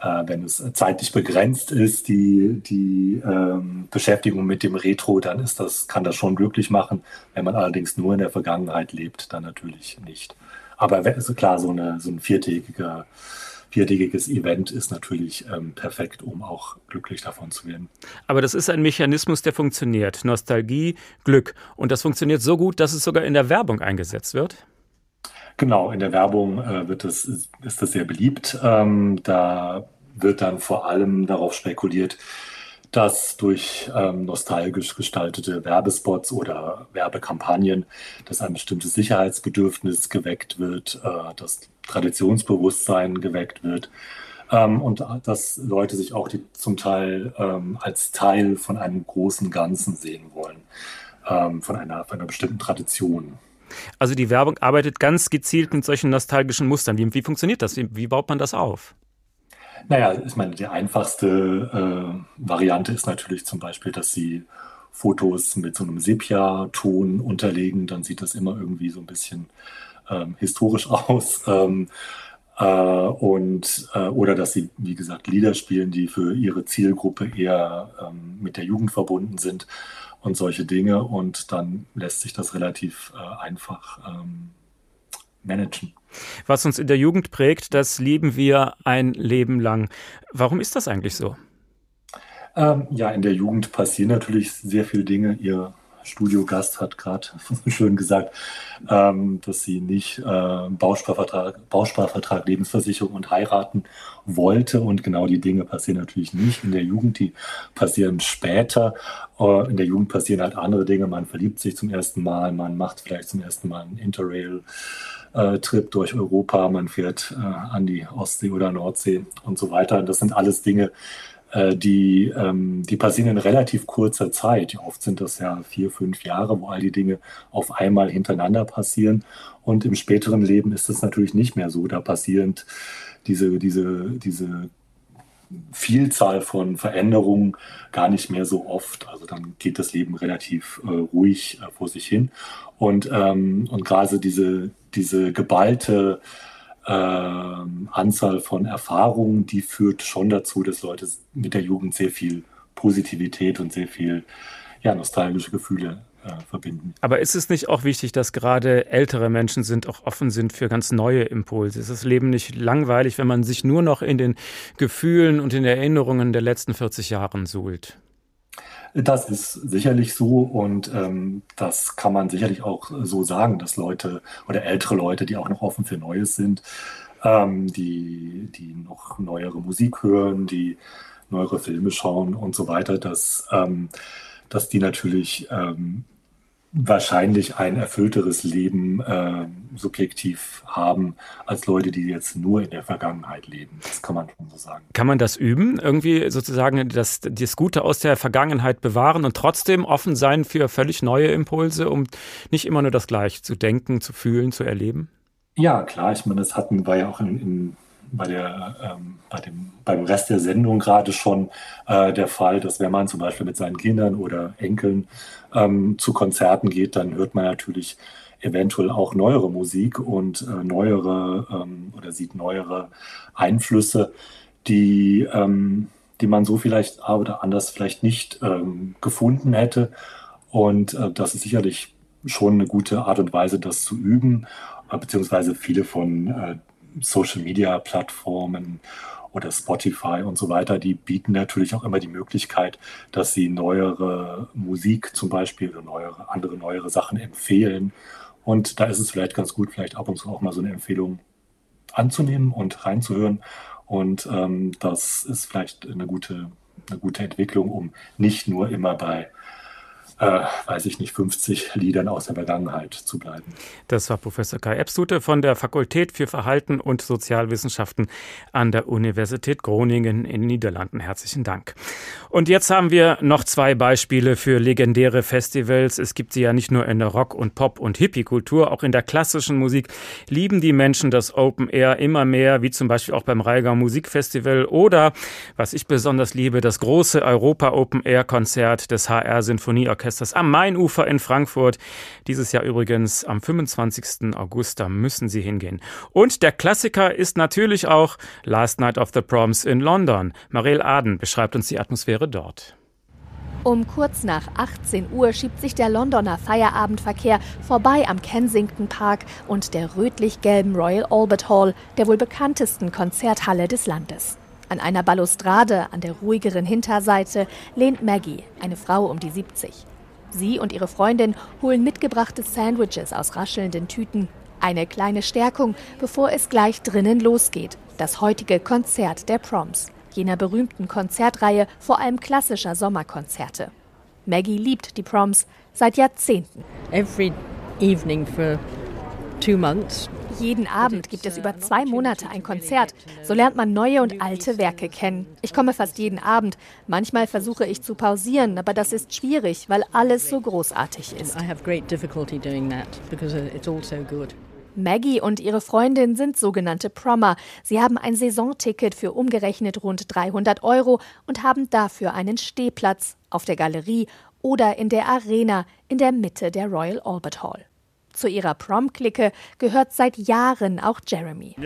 wenn es zeitlich begrenzt ist, die, die ähm, Beschäftigung mit dem Retro, dann ist das, kann das schon glücklich machen. Wenn man allerdings nur in der Vergangenheit lebt, dann natürlich nicht. Aber also klar, so, eine, so ein viertägiger viertägiges Event ist natürlich ähm, perfekt, um auch glücklich davon zu werden. Aber das ist ein Mechanismus, der funktioniert. Nostalgie, Glück. Und das funktioniert so gut, dass es sogar in der Werbung eingesetzt wird. Genau, in der Werbung äh, wird das, ist das sehr beliebt. Ähm, da wird dann vor allem darauf spekuliert, dass durch ähm, nostalgisch gestaltete Werbespots oder Werbekampagnen, dass ein bestimmtes Sicherheitsbedürfnis geweckt wird, äh, dass Traditionsbewusstsein geweckt wird ähm, und dass Leute sich auch die, zum Teil ähm, als Teil von einem großen Ganzen sehen wollen, ähm, von, einer, von einer bestimmten Tradition. Also die Werbung arbeitet ganz gezielt mit solchen nostalgischen Mustern. Wie, wie funktioniert das? Wie, wie, baut man das auf? Naja, ich meine, die einfachste äh, Variante ist natürlich zum Beispiel, dass sie Fotos mit so einem Sepia-Ton unterlegen. Dann sieht das immer irgendwie so ein bisschen ähm, historisch [LAUGHS] aus. Ähm, äh, und, äh, oder dass sie, wie gesagt, Lieder spielen, die für ihre Zielgruppe eher ähm, mit der Jugend verbunden sind und solche Dinge. Und dann lässt sich das relativ äh, einfach ähm, managen. Was uns in der Jugend prägt, das lieben wir ein Leben lang. Warum ist das eigentlich so? Ähm, ja, in der Jugend passieren natürlich sehr viele Dinge. Ihr Studiogast hat gerade [LAUGHS] schön gesagt, ähm, dass sie nicht äh, Bausparvertrag, Bausparvertrag, Lebensversicherung und heiraten wollte. Und genau die Dinge passieren natürlich nicht in der Jugend, die passieren später. Äh, in der Jugend passieren halt andere Dinge. Man verliebt sich zum ersten Mal, man macht vielleicht zum ersten Mal einen Interrail. Äh, Trip durch Europa, man fährt äh, an die Ostsee oder Nordsee und so weiter. Das sind alles Dinge, die, ähm, die passieren in relativ kurzer Zeit. Oft sind das ja vier, fünf Jahre, wo all die Dinge auf einmal hintereinander passieren. Und im späteren Leben ist das natürlich nicht mehr so. Da passieren diese, diese, diese Vielzahl von Veränderungen gar nicht mehr so oft. Also dann geht das Leben relativ äh, ruhig äh, vor sich hin. Und, ähm, und gerade diese, diese geballte äh, Anzahl von Erfahrungen, die führt schon dazu, dass Leute mit der Jugend sehr viel Positivität und sehr viel ja, nostalgische Gefühle äh, verbinden. Aber ist es nicht auch wichtig, dass gerade ältere Menschen sind, auch offen sind für ganz neue Impulse? Ist das Leben nicht langweilig, wenn man sich nur noch in den Gefühlen und in Erinnerungen der letzten 40 Jahre suhlt? Das ist sicherlich so und ähm, das kann man sicherlich auch so sagen, dass Leute oder ältere Leute, die auch noch offen für Neues sind, ähm, die, die noch neuere Musik hören, die neuere Filme schauen und so weiter, dass, ähm, dass die natürlich ähm, wahrscheinlich ein erfüllteres Leben äh, subjektiv haben als Leute, die jetzt nur in der Vergangenheit leben. Das kann man schon so sagen. Kann man das üben? Irgendwie sozusagen das, das Gute aus der Vergangenheit bewahren und trotzdem offen sein für völlig neue Impulse, um nicht immer nur das Gleiche zu denken, zu fühlen, zu erleben? Ja, klar. Ich meine, das hatten wir ja auch in, in bei der, ähm, bei dem, beim Rest der Sendung gerade schon äh, der Fall, dass wenn man zum Beispiel mit seinen Kindern oder Enkeln ähm, zu Konzerten geht, dann hört man natürlich eventuell auch neuere Musik und äh, neuere ähm, oder sieht neuere Einflüsse, die, ähm, die man so vielleicht oder anders vielleicht nicht ähm, gefunden hätte. Und äh, das ist sicherlich schon eine gute Art und Weise, das zu üben, äh, beziehungsweise viele von äh, Social-Media-Plattformen oder Spotify und so weiter, die bieten natürlich auch immer die Möglichkeit, dass sie neuere Musik zum Beispiel oder neuere, andere neuere Sachen empfehlen. Und da ist es vielleicht ganz gut, vielleicht ab und zu auch mal so eine Empfehlung anzunehmen und reinzuhören. Und ähm, das ist vielleicht eine gute, eine gute Entwicklung, um nicht nur immer bei äh, weiß ich nicht, 50 Liedern aus der Vergangenheit zu bleiben. Das war Professor Kai Epsute von der Fakultät für Verhalten und Sozialwissenschaften an der Universität Groningen in den Niederlanden. Herzlichen Dank. Und jetzt haben wir noch zwei Beispiele für legendäre Festivals. Es gibt sie ja nicht nur in der Rock- und Pop- und Hippie-Kultur, auch in der klassischen Musik lieben die Menschen das Open Air immer mehr, wie zum Beispiel auch beim Reigau Musikfestival oder, was ich besonders liebe, das große Europa Open Air Konzert des HR Sinfonieorchesters Orchesters am Mainufer in Frankfurt. Dieses Jahr übrigens am 25. August, da müssen Sie hingehen. Und der Klassiker ist natürlich auch Last Night of the Proms in London. Marielle Aden beschreibt uns die Atmosphäre dort. Um kurz nach 18 Uhr schiebt sich der Londoner Feierabendverkehr vorbei am Kensington Park und der rötlich-gelben Royal Albert Hall, der wohl bekanntesten Konzerthalle des Landes. An einer Balustrade an der ruhigeren Hinterseite lehnt Maggie, eine Frau um die 70. Sie und ihre Freundin holen mitgebrachte Sandwiches aus raschelnden Tüten. Eine kleine Stärkung, bevor es gleich drinnen losgeht. Das heutige Konzert der Proms, jener berühmten Konzertreihe vor allem klassischer Sommerkonzerte. Maggie liebt die Proms seit Jahrzehnten. Every evening for two months Jeden Abend gibt es über zwei Monate ein Konzert. So lernt man neue und alte Werke kennen. Ich komme fast jeden Abend. Manchmal versuche ich zu pausieren, aber das ist schwierig, weil alles so großartig ist. Maggie und ihre Freundin sind sogenannte Prommer. Sie haben ein Saisonticket für umgerechnet rund 300 Euro und haben dafür einen Stehplatz auf der Galerie oder in der Arena in der Mitte der Royal Albert Hall. Zu ihrer Prom-Clique gehört seit Jahren auch Jeremy. Uh,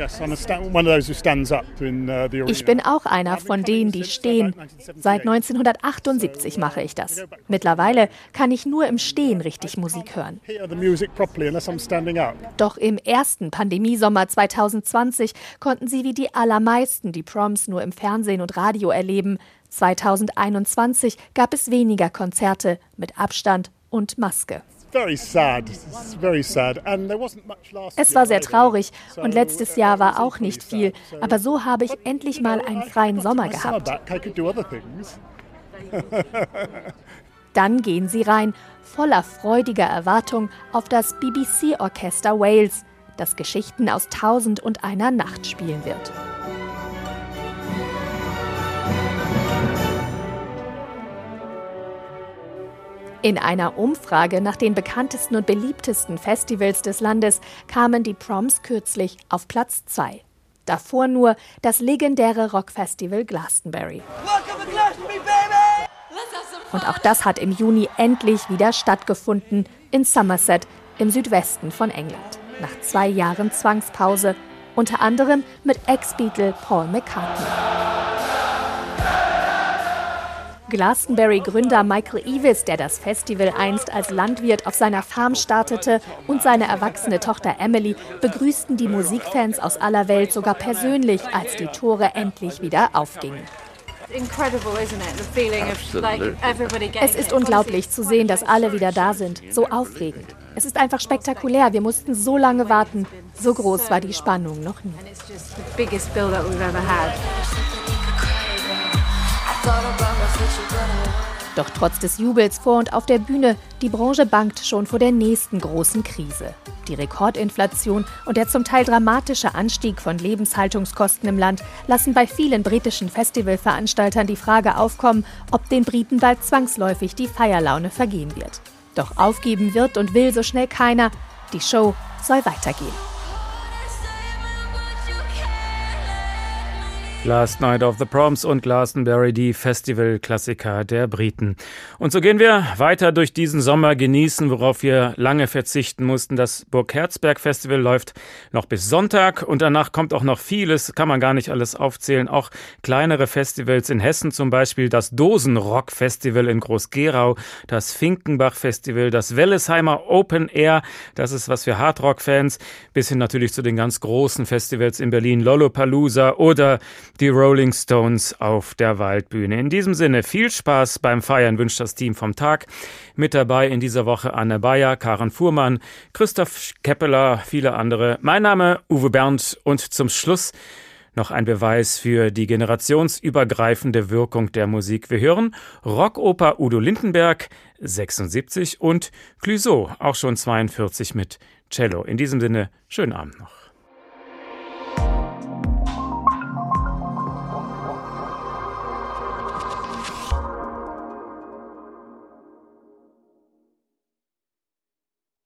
ich bin auch einer von denen, die stehen. Seit 1978 mache ich das. Mittlerweile kann ich nur im Stehen richtig Musik hören. Doch im ersten Pandemiesommer 2020 konnten sie wie die allermeisten die Proms nur im Fernsehen und Radio erleben. 2021 gab es weniger Konzerte mit Abstand und Maske. Es war sehr traurig. Und letztes Jahr war auch nicht viel, aber so habe ich endlich mal einen freien Sommer gehabt. [LAUGHS] Dann gehen sie rein, voller freudiger Erwartung auf das BBC-Orchester Wales, das Geschichten aus Tausend und einer Nacht spielen wird. In einer Umfrage nach den bekanntesten und beliebtesten Festivals des Landes kamen die Proms kürzlich auf Platz 2. Davor nur das legendäre Rockfestival Glastonbury. Und auch das hat im Juni endlich wieder stattgefunden in Somerset im Südwesten von England. Nach zwei Jahren Zwangspause, unter anderem mit Ex-Beatle Paul McCartney. Glastonbury-Gründer Michael Eavis, der das Festival einst als Landwirt auf seiner Farm startete, und seine erwachsene Tochter Emily begrüßten die Musikfans aus aller Welt sogar persönlich, als die Tore endlich wieder aufgingen. Es ist unglaublich zu sehen, dass alle wieder da sind. So aufregend. Es ist einfach spektakulär. Wir mussten so lange warten. So groß war die Spannung noch nie. Doch trotz des Jubels vor und auf der Bühne, die Branche bangt schon vor der nächsten großen Krise. Die Rekordinflation und der zum Teil dramatische Anstieg von Lebenshaltungskosten im Land lassen bei vielen britischen Festivalveranstaltern die Frage aufkommen, ob den Briten bald zwangsläufig die Feierlaune vergehen wird. Doch aufgeben wird und will so schnell keiner. Die Show soll weitergehen. Last Night of the Proms und Glastonbury, die Festivalklassiker der Briten. Und so gehen wir weiter durch diesen Sommer genießen, worauf wir lange verzichten mussten. Das Burg Herzberg Festival läuft noch bis Sonntag und danach kommt auch noch vieles, kann man gar nicht alles aufzählen. Auch kleinere Festivals in Hessen, zum Beispiel das Dosenrock Festival in Groß-Gerau, das Finkenbach Festival, das Wellesheimer Open Air, das ist was für Hardrock-Fans, bis hin natürlich zu den ganz großen Festivals in Berlin, Lollapalooza oder die Rolling Stones auf der Waldbühne. In diesem Sinne viel Spaß beim Feiern wünscht das Team vom Tag. Mit dabei in dieser Woche Anne Bayer, Karen Fuhrmann, Christoph Keppeler, viele andere. Mein Name Uwe Berndt und zum Schluss noch ein Beweis für die generationsübergreifende Wirkung der Musik. Wir hören Rockoper Udo Lindenberg, 76 und Clouseau, auch schon 42 mit Cello. In diesem Sinne, schönen Abend noch.